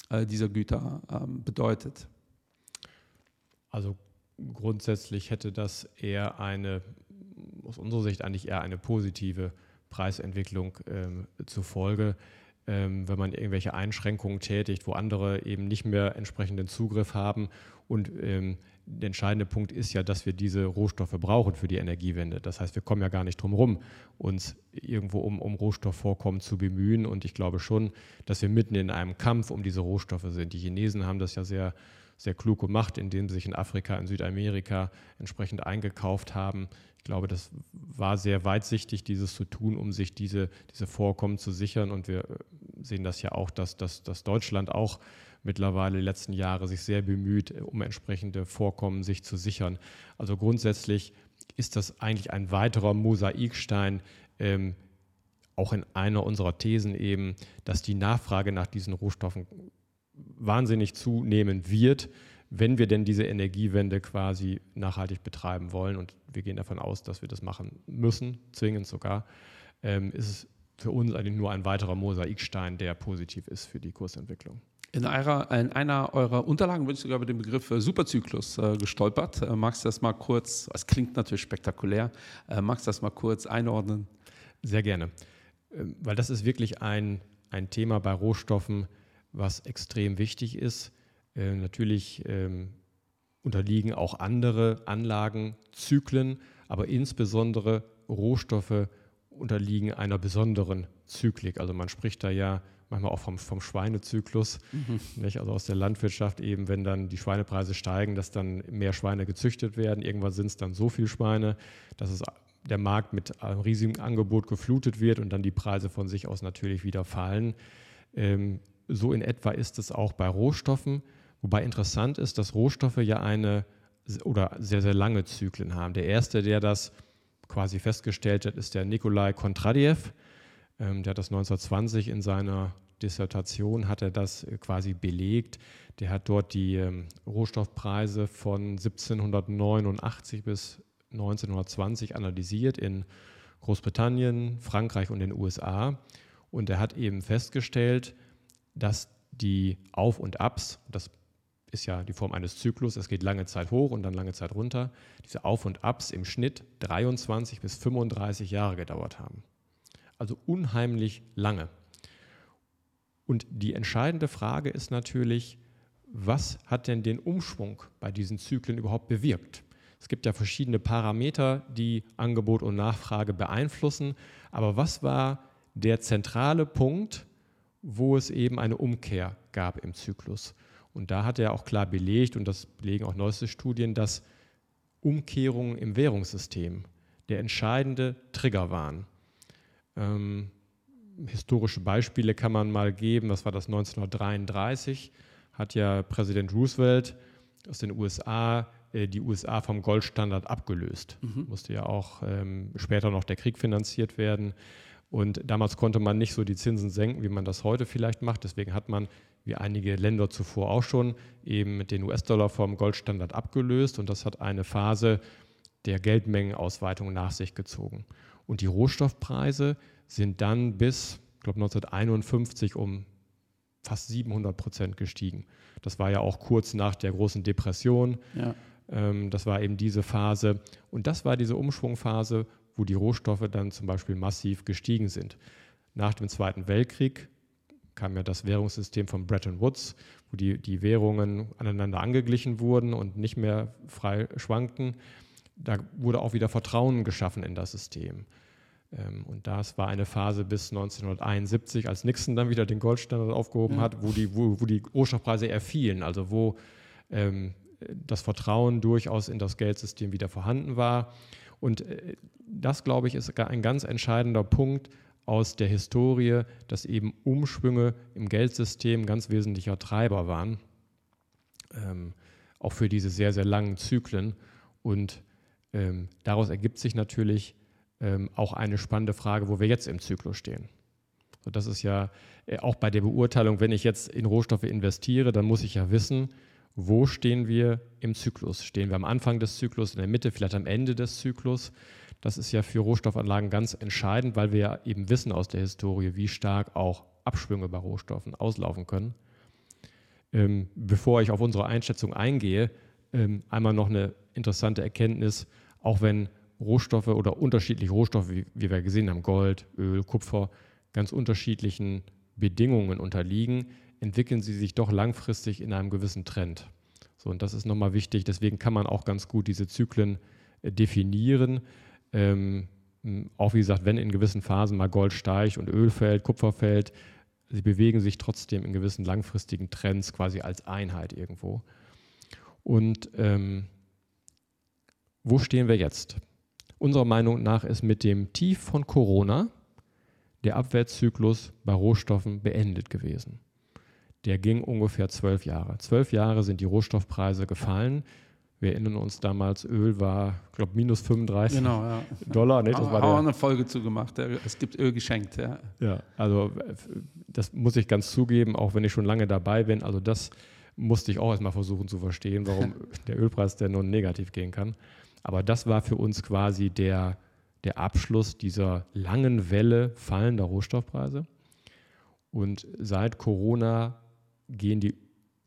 äh, dieser Güter ähm, bedeutet. Also grundsätzlich hätte das eher eine, aus unserer Sicht eigentlich eher eine positive Preisentwicklung ähm, zur Folge ähm, wenn man irgendwelche Einschränkungen tätigt, wo andere eben nicht mehr entsprechenden Zugriff haben. Und ähm, der entscheidende Punkt ist ja, dass wir diese Rohstoffe brauchen für die Energiewende. Das heißt, wir kommen ja gar nicht drum herum, uns irgendwo um, um Rohstoffvorkommen zu bemühen. Und ich glaube schon, dass wir mitten in einem Kampf um diese Rohstoffe sind. Die Chinesen haben das ja sehr, sehr klug gemacht, indem sie sich in Afrika, in Südamerika entsprechend eingekauft haben. Ich glaube, das war sehr weitsichtig, dieses zu tun, um sich diese, diese Vorkommen zu sichern. Und wir äh, sehen das ja auch, dass, dass, dass Deutschland auch mittlerweile die letzten Jahre sich sehr bemüht, äh, um entsprechende Vorkommen sich zu sichern. Also grundsätzlich ist das eigentlich ein weiterer Mosaikstein, ähm, auch in einer unserer Thesen eben, dass die Nachfrage nach diesen Rohstoffen wahnsinnig zunehmen wird wenn wir denn diese Energiewende quasi nachhaltig betreiben wollen, und wir gehen davon aus, dass wir das machen müssen, zwingend sogar, ähm, ist es für uns eigentlich nur ein weiterer Mosaikstein, der positiv ist für die Kursentwicklung. In einer, in einer eurer Unterlagen bin ich sogar über den Begriff äh, Superzyklus äh, gestolpert. Äh, magst du das mal kurz, es klingt natürlich spektakulär, äh, magst du das mal kurz einordnen? Sehr gerne, ähm, weil das ist wirklich ein, ein Thema bei Rohstoffen, was extrem wichtig ist äh, natürlich ähm, unterliegen auch andere Anlagenzyklen, aber insbesondere Rohstoffe unterliegen einer besonderen Zyklik. Also man spricht da ja manchmal auch vom, vom Schweinezyklus, mhm. also aus der Landwirtschaft eben, wenn dann die Schweinepreise steigen, dass dann mehr Schweine gezüchtet werden. Irgendwann sind es dann so viele Schweine, dass es der Markt mit einem riesigen Angebot geflutet wird und dann die Preise von sich aus natürlich wieder fallen. Ähm, so in etwa ist es auch bei Rohstoffen. Wobei interessant ist, dass Rohstoffe ja eine oder sehr, sehr lange Zyklen haben. Der erste, der das quasi festgestellt hat, ist der Nikolai Kontradiev. Ähm, der hat das 1920 in seiner Dissertation hat er das quasi belegt. Der hat dort die ähm, Rohstoffpreise von 1789 bis 1920 analysiert in Großbritannien, Frankreich und den USA. Und er hat eben festgestellt, dass die Auf und Abs, das ist ja die Form eines Zyklus. Es geht lange Zeit hoch und dann lange Zeit runter. Diese Auf und Abs im Schnitt 23 bis 35 Jahre gedauert haben. Also unheimlich lange. Und die entscheidende Frage ist natürlich, was hat denn den Umschwung bei diesen Zyklen überhaupt bewirkt? Es gibt ja verschiedene Parameter, die Angebot und Nachfrage beeinflussen, aber was war der zentrale Punkt, wo es eben eine Umkehr gab im Zyklus. Und da hat er auch klar belegt, und das belegen auch neueste Studien, dass Umkehrungen im Währungssystem der entscheidende Trigger waren. Ähm, historische Beispiele kann man mal geben. Das war das 1933, hat ja Präsident Roosevelt aus den USA äh, die USA vom Goldstandard abgelöst. Mhm. Musste ja auch ähm, später noch der Krieg finanziert werden. Und damals konnte man nicht so die Zinsen senken, wie man das heute vielleicht macht. Deswegen hat man, wie einige Länder zuvor auch schon, eben den US-Dollar vom Goldstandard abgelöst. Und das hat eine Phase der Geldmengenausweitung nach sich gezogen. Und die Rohstoffpreise sind dann bis, ich glaube, 1951 um fast 700 Prozent gestiegen. Das war ja auch kurz nach der großen Depression. Ja. Ähm, das war eben diese Phase. Und das war diese Umschwungphase, wo die Rohstoffe dann zum Beispiel massiv gestiegen sind. Nach dem Zweiten Weltkrieg kam ja das Währungssystem von Bretton Woods, wo die, die Währungen aneinander angeglichen wurden und nicht mehr frei schwanken. Da wurde auch wieder Vertrauen geschaffen in das System. Ähm, und das war eine Phase bis 1971, als Nixon dann wieder den Goldstandard aufgehoben ja. hat, wo die, wo, wo die Rohstoffpreise eher fielen, also wo ähm, das Vertrauen durchaus in das Geldsystem wieder vorhanden war. Und äh, das, glaube ich, ist ein ganz entscheidender Punkt aus der Historie, dass eben Umschwünge im Geldsystem ganz wesentlicher Treiber waren, ähm, auch für diese sehr, sehr langen Zyklen. Und ähm, daraus ergibt sich natürlich ähm, auch eine spannende Frage, wo wir jetzt im Zyklus stehen. So, das ist ja äh, auch bei der Beurteilung, wenn ich jetzt in Rohstoffe investiere, dann muss ich ja wissen, wo stehen wir im Zyklus? Stehen wir am Anfang des Zyklus, in der Mitte, vielleicht am Ende des Zyklus? Das ist ja für Rohstoffanlagen ganz entscheidend, weil wir ja eben wissen aus der Historie, wie stark auch Abschwünge bei Rohstoffen auslaufen können. Ähm, bevor ich auf unsere Einschätzung eingehe, ähm, einmal noch eine interessante Erkenntnis, auch wenn Rohstoffe oder unterschiedliche Rohstoffe, wie, wie wir gesehen haben, Gold, Öl, Kupfer, ganz unterschiedlichen Bedingungen unterliegen, entwickeln sie sich doch langfristig in einem gewissen Trend. So, und das ist nochmal wichtig. Deswegen kann man auch ganz gut diese Zyklen äh, definieren. Ähm, auch wie gesagt, wenn in gewissen Phasen mal Gold steigt und Öl fällt, Kupfer fällt, sie bewegen sich trotzdem in gewissen langfristigen Trends quasi als Einheit irgendwo. Und ähm, wo stehen wir jetzt? Unserer Meinung nach ist mit dem Tief von Corona der Abwärtszyklus bei Rohstoffen beendet gewesen der ging ungefähr zwölf Jahre. Zwölf Jahre sind die Rohstoffpreise gefallen. Wir erinnern uns damals, Öl war, ich glaube, minus 35 genau, ja. Dollar. Nee, das war auch eine Folge zugemacht. Es gibt Öl geschenkt. Ja. ja, also das muss ich ganz zugeben, auch wenn ich schon lange dabei bin. Also das musste ich auch erstmal versuchen zu verstehen, warum der Ölpreis der nun negativ gehen kann. Aber das war für uns quasi der, der Abschluss dieser langen Welle fallender Rohstoffpreise. Und seit Corona gehen die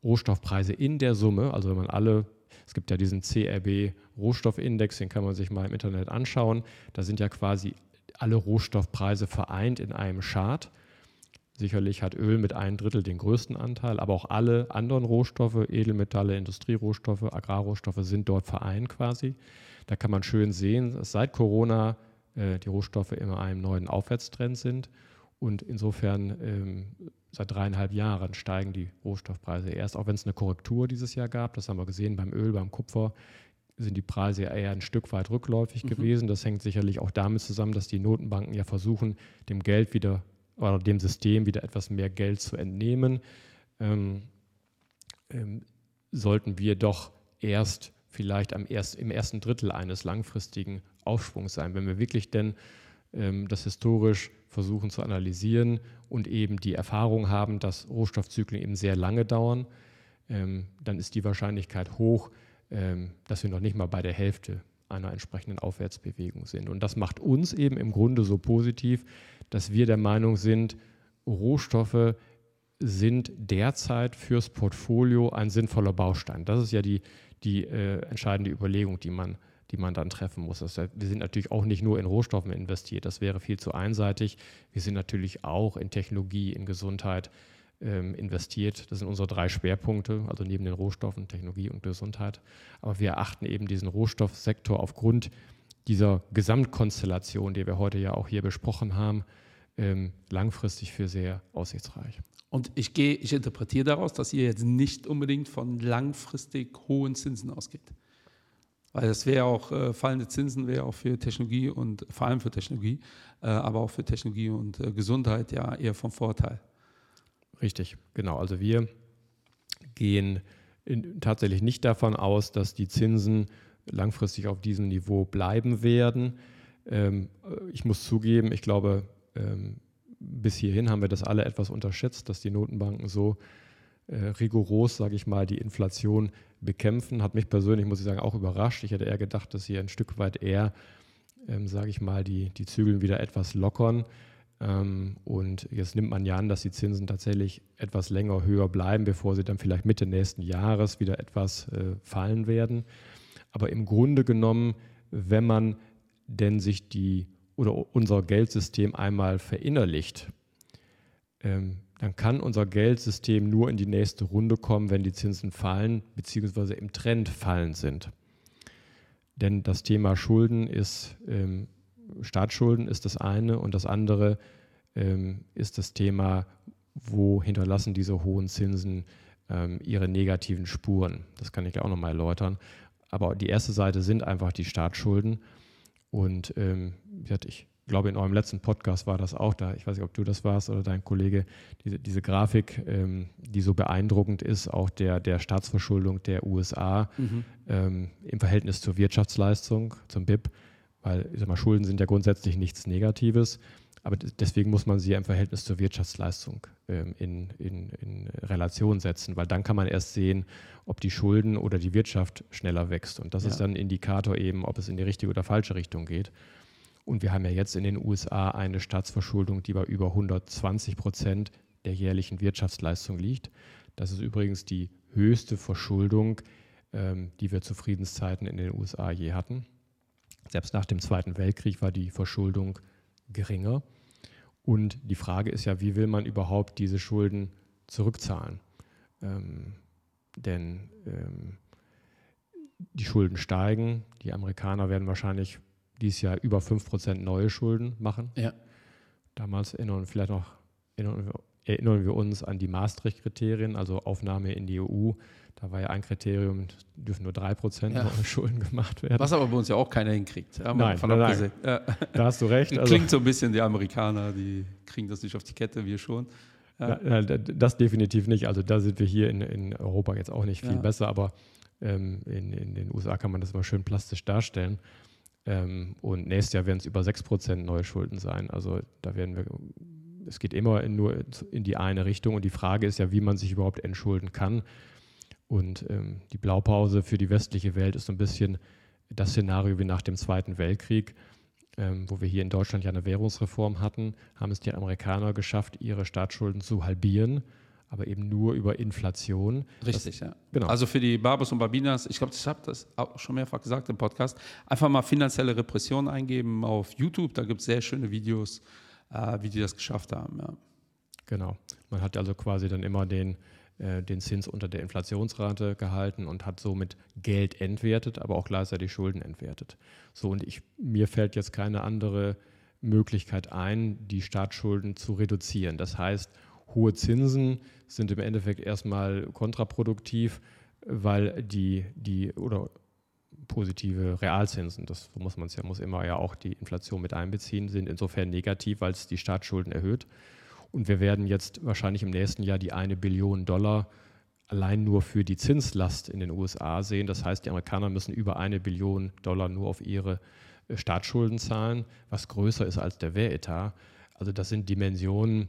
Rohstoffpreise in der Summe, also wenn man alle, es gibt ja diesen CRB Rohstoffindex, den kann man sich mal im Internet anschauen, da sind ja quasi alle Rohstoffpreise vereint in einem Chart. Sicherlich hat Öl mit einem Drittel den größten Anteil, aber auch alle anderen Rohstoffe, Edelmetalle, Industrierohstoffe, Agrarrohstoffe sind dort vereint quasi. Da kann man schön sehen, dass seit Corona äh, die Rohstoffe immer einem neuen Aufwärtstrend sind. Und insofern ähm, seit dreieinhalb Jahren steigen die Rohstoffpreise erst, auch wenn es eine Korrektur dieses Jahr gab. Das haben wir gesehen beim Öl, beim Kupfer sind die Preise ja eher ein Stück weit rückläufig mhm. gewesen. Das hängt sicherlich auch damit zusammen, dass die Notenbanken ja versuchen, dem Geld wieder oder dem System wieder etwas mehr Geld zu entnehmen. Ähm, ähm, sollten wir doch erst vielleicht am erst, im ersten Drittel eines langfristigen Aufschwungs sein. Wenn wir wirklich denn das historisch versuchen zu analysieren und eben die Erfahrung haben, dass Rohstoffzyklen eben sehr lange dauern, ähm, dann ist die Wahrscheinlichkeit hoch, ähm, dass wir noch nicht mal bei der Hälfte einer entsprechenden Aufwärtsbewegung sind. Und das macht uns eben im Grunde so positiv, dass wir der Meinung sind, Rohstoffe sind derzeit fürs Portfolio ein sinnvoller Baustein. Das ist ja die, die äh, entscheidende Überlegung, die man die man dann treffen muss. Das, wir sind natürlich auch nicht nur in Rohstoffen investiert, das wäre viel zu einseitig. Wir sind natürlich auch in Technologie, in Gesundheit ähm, investiert. Das sind unsere drei Schwerpunkte, also neben den Rohstoffen, Technologie und Gesundheit. Aber wir erachten eben diesen Rohstoffsektor aufgrund dieser Gesamtkonstellation, die wir heute ja auch hier besprochen haben, ähm, langfristig für sehr aussichtsreich. Und ich gehe, ich interpretiere daraus, dass ihr jetzt nicht unbedingt von langfristig hohen Zinsen ausgeht. Weil das wäre auch, äh, fallende Zinsen wäre auch für Technologie und vor allem für Technologie, äh, aber auch für Technologie und äh, Gesundheit ja eher vom Vorteil. Richtig, genau. Also wir gehen in, tatsächlich nicht davon aus, dass die Zinsen langfristig auf diesem Niveau bleiben werden. Ähm, ich muss zugeben, ich glaube, ähm, bis hierhin haben wir das alle etwas unterschätzt, dass die Notenbanken so äh, rigoros, sage ich mal, die Inflation bekämpfen. Hat mich persönlich, muss ich sagen, auch überrascht. Ich hätte eher gedacht, dass sie ein Stück weit eher, ähm, sage ich mal, die, die Zügel wieder etwas lockern. Ähm, und jetzt nimmt man ja an, dass die Zinsen tatsächlich etwas länger höher bleiben, bevor sie dann vielleicht Mitte nächsten Jahres wieder etwas äh, fallen werden. Aber im Grunde genommen, wenn man denn sich die oder unser Geldsystem einmal verinnerlicht, ähm, dann kann unser Geldsystem nur in die nächste Runde kommen, wenn die Zinsen fallen bzw. im Trend fallen sind. Denn das Thema Schulden ist, ähm, Staatsschulden ist das eine und das andere ähm, ist das Thema, wo hinterlassen diese hohen Zinsen ähm, ihre negativen Spuren. Das kann ich auch nochmal erläutern. Aber die erste Seite sind einfach die Staatsschulden. Und ähm, ich glaube, in eurem letzten Podcast war das auch da. Ich weiß nicht, ob du das warst oder dein Kollege. Diese, diese Grafik, ähm, die so beeindruckend ist, auch der, der Staatsverschuldung der USA mhm. ähm, im Verhältnis zur Wirtschaftsleistung, zum BIP. Weil ich sag mal, Schulden sind ja grundsätzlich nichts Negatives. Aber deswegen muss man sie im Verhältnis zur Wirtschaftsleistung ähm, in, in, in, Relation setzen, weil dann kann man erst sehen, ob die Schulden oder die Wirtschaft schneller wächst. Und das ja. ist dann ein Indikator eben, ob es in die richtige oder falsche Richtung geht. Und wir haben ja jetzt in den USA eine Staatsverschuldung, die bei über 120 Prozent der jährlichen Wirtschaftsleistung liegt. Das ist übrigens die höchste Verschuldung, ähm, die wir zu Friedenszeiten in den USA je hatten. Selbst nach dem Zweiten Weltkrieg war die Verschuldung geringer. Und die Frage ist ja, wie will man überhaupt diese Schulden zurückzahlen? Ähm, denn ähm, die Schulden steigen. Die Amerikaner werden wahrscheinlich dieses Jahr über 5% neue Schulden machen. Ja. Damals erinnern wir vielleicht noch, erinnern wir, erinnern wir uns an die Maastricht-Kriterien, also Aufnahme in die EU. Da war ja ein Kriterium, dürfen nur 3% ja. Schulden gemacht werden. Was aber bei uns ja auch keiner hinkriegt. Ja, nein, nein, nein. Ja. da hast du recht. Also, Klingt so ein bisschen, die Amerikaner, die kriegen das nicht auf die Kette, wir schon. Ja. Das definitiv nicht. Also da sind wir hier in, in Europa jetzt auch nicht viel besser, aber ähm, in, in, den USA kann man das mal schön plastisch darstellen. Ähm, und nächstes Jahr werden es über 6% neue Schulden sein. Also da werden wir, es geht immer in, nur in die eine Richtung. Und die Frage ist ja, wie man sich überhaupt entschulden kann. Und ähm, die Blaupause für die westliche Welt ist so ein bisschen das Szenario wie nach dem Zweiten Weltkrieg, ähm, wo wir hier in Deutschland ja eine Währungsreform hatten, haben es die Amerikaner geschafft, ihre Staatsschulden zu halbieren, aber eben nur über Inflation. Richtig, das, ja. Genau. Also für die Barbos und Barbinas, ich glaube, ich habe das auch schon mehrfach gesagt im Podcast, einfach mal finanzielle Repression eingeben auf YouTube, da gibt es sehr schöne Videos, äh, wie die das geschafft haben. Ja. Genau. Man hat also quasi dann immer den äh, den Zins unter der Inflationsrate gehalten und hat somit Geld entwertet, aber auch gleichzeitig Schulden entwertet. So, und ich, mir fällt jetzt keine andere Möglichkeit ein, die Staatsschulden zu reduzieren. Das heißt, hohe Zinsen sind im Endeffekt erstmal kontraproduktiv, weil die, die oder positive Realzinsen, das muss man ja, muss immer ja auch die Inflation mit einbeziehen, sind insofern negativ, weil es die Staatsschulden erhöht. Und wir werden jetzt wahrscheinlich im nächsten Jahr die eine Billion Dollar allein nur für die Zinslast in den USA sehen. Das heißt, die Amerikaner müssen über eine Billion Dollar nur auf ihre äh, Staatsschulden zahlen, was größer ist als der Wehretat. Also das sind Dimensionen,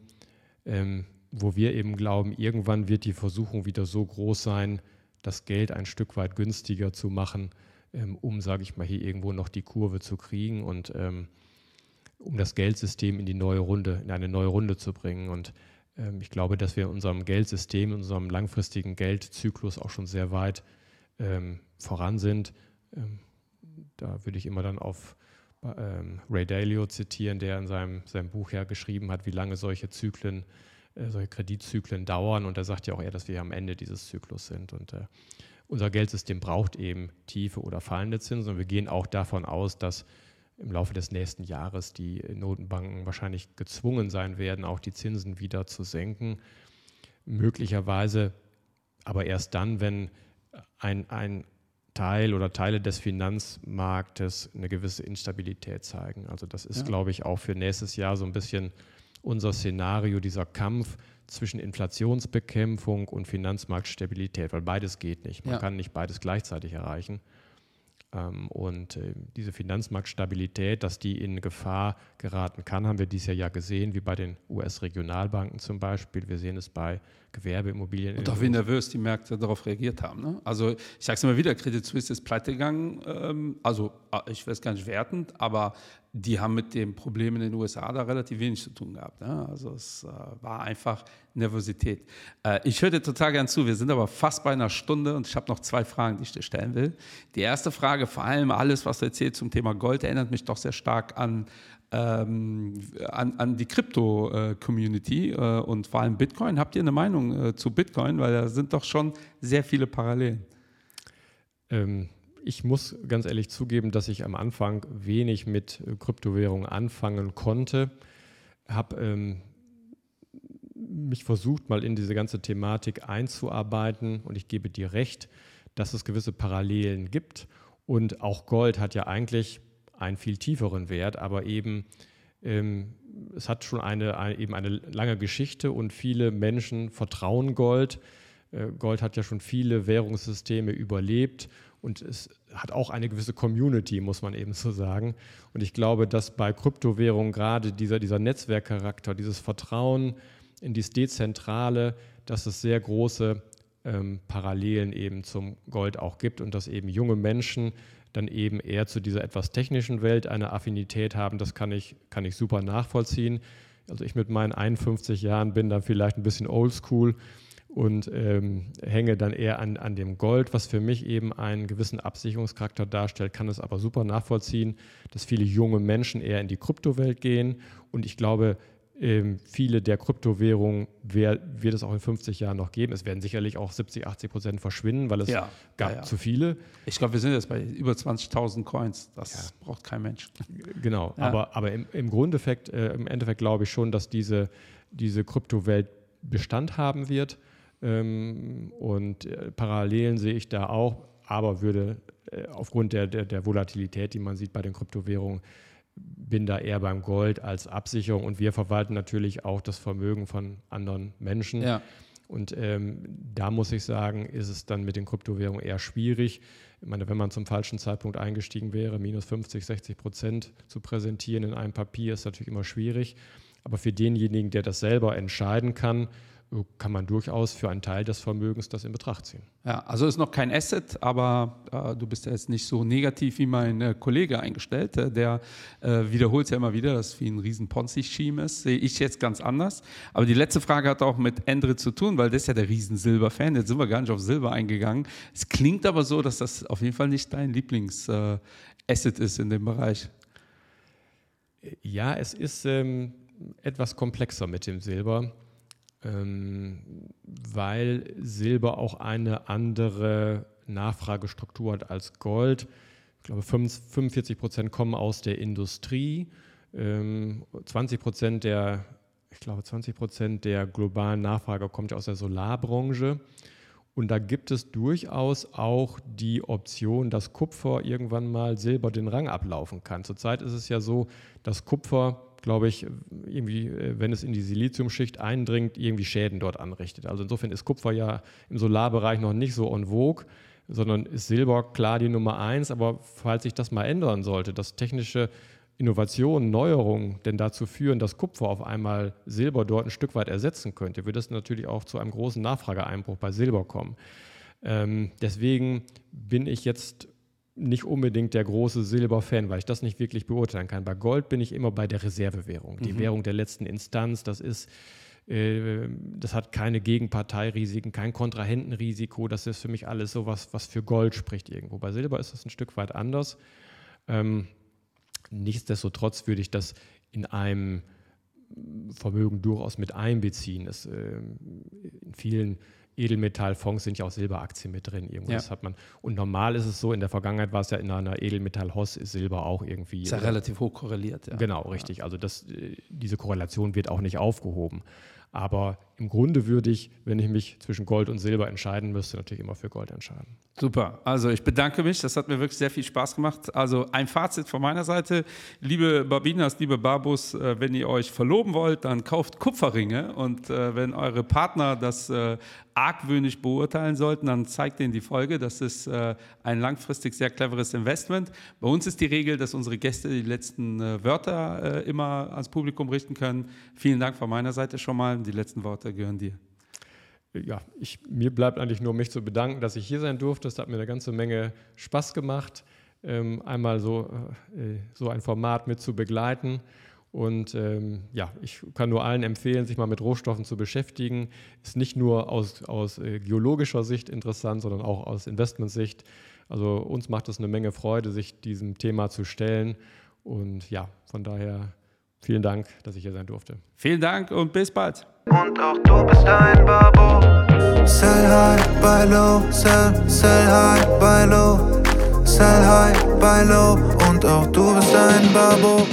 ähm, wo wir eben glauben, irgendwann wird die Versuchung wieder so groß sein, das Geld ein Stück weit günstiger zu machen, ähm, um, sage ich mal, hier irgendwo noch die Kurve zu kriegen. Und ähm, um das Geldsystem in die neue Runde, in eine neue Runde zu bringen. Und ähm, ich glaube, dass wir in unserem Geldsystem, in unserem langfristigen Geldzyklus auch schon sehr weit ähm, voran sind. Ähm, da würde ich immer dann auf ähm, Ray Dalio zitieren, der in seinem, seinem Buch ja geschrieben hat, wie lange solche Zyklen, äh, solche Kreditzyklen dauern. Und er sagt ja auch eher, dass wir am Ende dieses Zyklus sind. Und äh, unser Geldsystem braucht eben tiefe oder fallende Zinsen. Und wir gehen auch davon aus, dass im Laufe des nächsten Jahres die Notenbanken wahrscheinlich gezwungen sein werden, auch die Zinsen wieder zu senken. Möglicherweise aber erst dann, wenn ein, ein Teil oder Teile des Finanzmarktes eine gewisse Instabilität zeigen. Also das ist, ja. glaube ich, auch für nächstes Jahr so ein bisschen unser Szenario, dieser Kampf zwischen Inflationsbekämpfung und Finanzmarktstabilität, weil beides geht nicht. Man ja. kann nicht beides gleichzeitig erreichen. Ähm, und äh, diese Finanzmarktstabilität, dass die in Gefahr geraten kann, haben wir dieses Jahr ja gesehen, wie bei den US-Regionalbanken zum Beispiel. Wir sehen es bei Gewerbeimmobilien. Und auch wie nervös die Märkte darauf reagiert haben. Ne? Also ich sage es immer wieder, Credit Suisse ist pleite gegangen. Ähm, also ah, ich weiß gar nicht wertend, aber die haben mit dem Problem in den USA da relativ wenig zu tun gehabt. Ne? Also es äh, war einfach Nervosität. Äh, ich höre dir total gern zu. Wir sind aber fast bei einer Stunde und ich habe noch zwei Fragen, die ich dir stellen will. Die erste Frage, vor allem alles, was du erzählst zum Thema Gold, erinnert mich doch sehr stark an ähm, an, an, die Krypto-Community äh, und vor allem Bitcoin. Habt ihr eine Meinung äh, zu Bitcoin? Weil da sind doch schon sehr viele Parallelen. Ähm, ich muss ganz ehrlich zugeben, dass ich am Anfang wenig mit äh, Kryptowährungen anfangen konnte. Habe ähm, mich versucht, mal in diese ganze Thematik einzuarbeiten und ich gebe dir recht, dass es gewisse Parallelen gibt. Und auch Gold hat ja eigentlich einen viel tieferen Wert, aber eben ähm, es hat schon eine, eine, eben eine lange Geschichte und viele Menschen vertrauen Gold. Äh, Gold hat ja schon viele Währungssysteme überlebt und es hat auch eine gewisse Community, muss man eben so sagen. Und ich glaube, dass bei Kryptowährungen gerade dieser, dieser Netzwerkcharakter, dieses Vertrauen in dieses Dezentrale, dass es sehr große ähm, Parallelen eben zum Gold auch gibt und dass eben junge Menschen dann eben eher zu dieser etwas technischen Welt eine Affinität haben, das kann ich, kann ich super nachvollziehen. Also ich mit meinen 51 Jahren bin da vielleicht ein bisschen oldschool und ähm, hänge dann eher an, an dem Gold, was für mich eben einen gewissen Absicherungscharakter darstellt, kann es aber super nachvollziehen, dass viele junge Menschen eher in die Kryptowelt gehen. Und ich glaube, ähm, viele der Kryptowährungen wer, wird es auch in 50 Jahren noch geben. Es werden sicherlich auch 70, 80 Prozent verschwinden, weil es ja, gab ja, ja. zu viele. Ich glaube, wir sind jetzt bei über 20.000 Coins. Das braucht kein Mensch. Genau, aber, aber im, im Grundeffekt, äh, im Endeffekt glaube ich schon, dass diese, diese Kryptowelt Bestand haben wird. Ähm, und äh, Parallelen sehe ich da auch, aber würde äh, aufgrund der, der, der Volatilität, die man sieht bei den Kryptowährungen, bin da eher beim Gold als Absicherung und wir verwalten natürlich auch das Vermögen von anderen Menschen. Ja. Und ähm, da muss ich sagen, ist es dann mit den Kryptowährungen eher schwierig. Ich meine, wenn man zum falschen Zeitpunkt eingestiegen wäre, minus 50, 60 Prozent zu präsentieren in einem Papier, ist natürlich immer schwierig. Aber für denjenigen, der das selber entscheiden kann, kann man durchaus für einen Teil des Vermögens das in Betracht ziehen. Ja, also ist noch kein Asset, aber äh, du bist ja jetzt nicht so negativ wie mein äh, Kollege eingestellt. Äh, der äh, wiederholt ja immer wieder, dass es wie ein riesen Ponzi-Scheme ist. Sehe ich jetzt ganz anders. Aber die letzte Frage hat auch mit Endre zu tun, weil das ist ja der riesen Silber-Fan. Jetzt sind wir gar nicht auf Silber eingegangen. Es klingt aber so, dass das auf jeden Fall nicht dein Lieblings-Asset äh, ist in dem Bereich. Ja, es ist ähm, etwas komplexer mit dem Silber weil Silber auch eine andere Nachfragestruktur hat als Gold. Ich glaube, 45 Prozent kommen aus der Industrie, 20 ähm, Prozent der, ich glaube, 20 Prozent der globalen Nachfrage kommt aus der Solarbranche. Und da gibt es durchaus auch die Option, dass Kupfer irgendwann mal Silber den Rang ablaufen kann. Zurzeit ist es ja so, dass Kupfer glaube ich, irgendwie, äh, wenn es in die Siliziumschicht eindringt, irgendwie Schäden dort anrichtet. Also insofern ist Kupfer ja im Solarbereich noch nicht so en vogue, sondern ist Silber klar die Nummer eins. Aber falls sich das mal ändern sollte, dass technische Innovationen, Neuerungen denn dazu führen, dass Kupfer auf einmal Silber dort ein Stück weit ersetzen könnte, wird es natürlich auch zu einem großen Nachfrageeinbruch bei Silber kommen. Ähm, deswegen bin ich jetzt nicht unbedingt der große Silberfan, weil ich das nicht wirklich beurteilen kann. Bei Gold bin ich immer bei der Reservewährung, die mhm. Währung der letzten Instanz. Das ist äh, das hat keine Gegenparteirisiken, kein Kontrahentenrisiko. Das ist für mich alles so was, was für Gold spricht irgendwo. Bei Silber ist das ein Stück weit anders. Ähm, nichtsdestotrotz würde ich das in einem Vermögen durchaus mit einbeziehen. Es, äh, in vielen Edelmetallfonds sind ja auch Silberaktien mit drin. Irgendwo. Ja. Das hat man. Und normal ist es so, in der Vergangenheit war es ja in einer Edelmetall-Hoss ist Silber auch irgendwie. Ist ja relativ hoch korreliert. Ja. Genau, richtig. Also das, äh, diese Korrelation wird auch nicht aufgehoben. Aber im Grunde würde ich, wenn ich mich zwischen Gold und Silber entscheiden müsste, natürlich immer für Gold entscheiden. Super. Also ich bedanke mich. Das hat mir wirklich sehr viel Spaß gemacht. Also ein Fazit von meiner Seite. Liebe Babinas, liebe Babus, äh, wenn ihr euch verloben wollt, dann kauft Kupferringe. Und äh, wenn eure Partner das äh, argwöhnisch beurteilen sollten, dann zeigt ihnen die Folge. Das ist ein langfristig sehr cleveres Investment. Bei uns ist die Regel, dass unsere Gäste die letzten Wörter immer ans Publikum richten können. Vielen Dank von meiner Seite schon mal. Die letzten Worte gehören dir. Ja, ich, mir bleibt eigentlich nur, mich zu bedanken, dass ich hier sein durfte. Es hat mir eine ganze Menge Spaß gemacht, ähm, einmal so, äh, so ein Format mit zu begleiten. Und ähm, ja, ich kann nur allen empfehlen, sich mal mit Rohstoffen zu beschäftigen. Ist nicht nur aus, aus äh, geologischer Sicht interessant, sondern auch aus Investmentsicht. Also uns macht es eine Menge Freude, sich diesem Thema zu stellen. Und ja, von daher vielen Dank, dass ich hier sein durfte. Vielen Dank und bis bald. Und auch du bist ein Babo. Sell high, buy low, sell, sell high, buy low. Sell high, buy low. Und auch du bist ein Babo.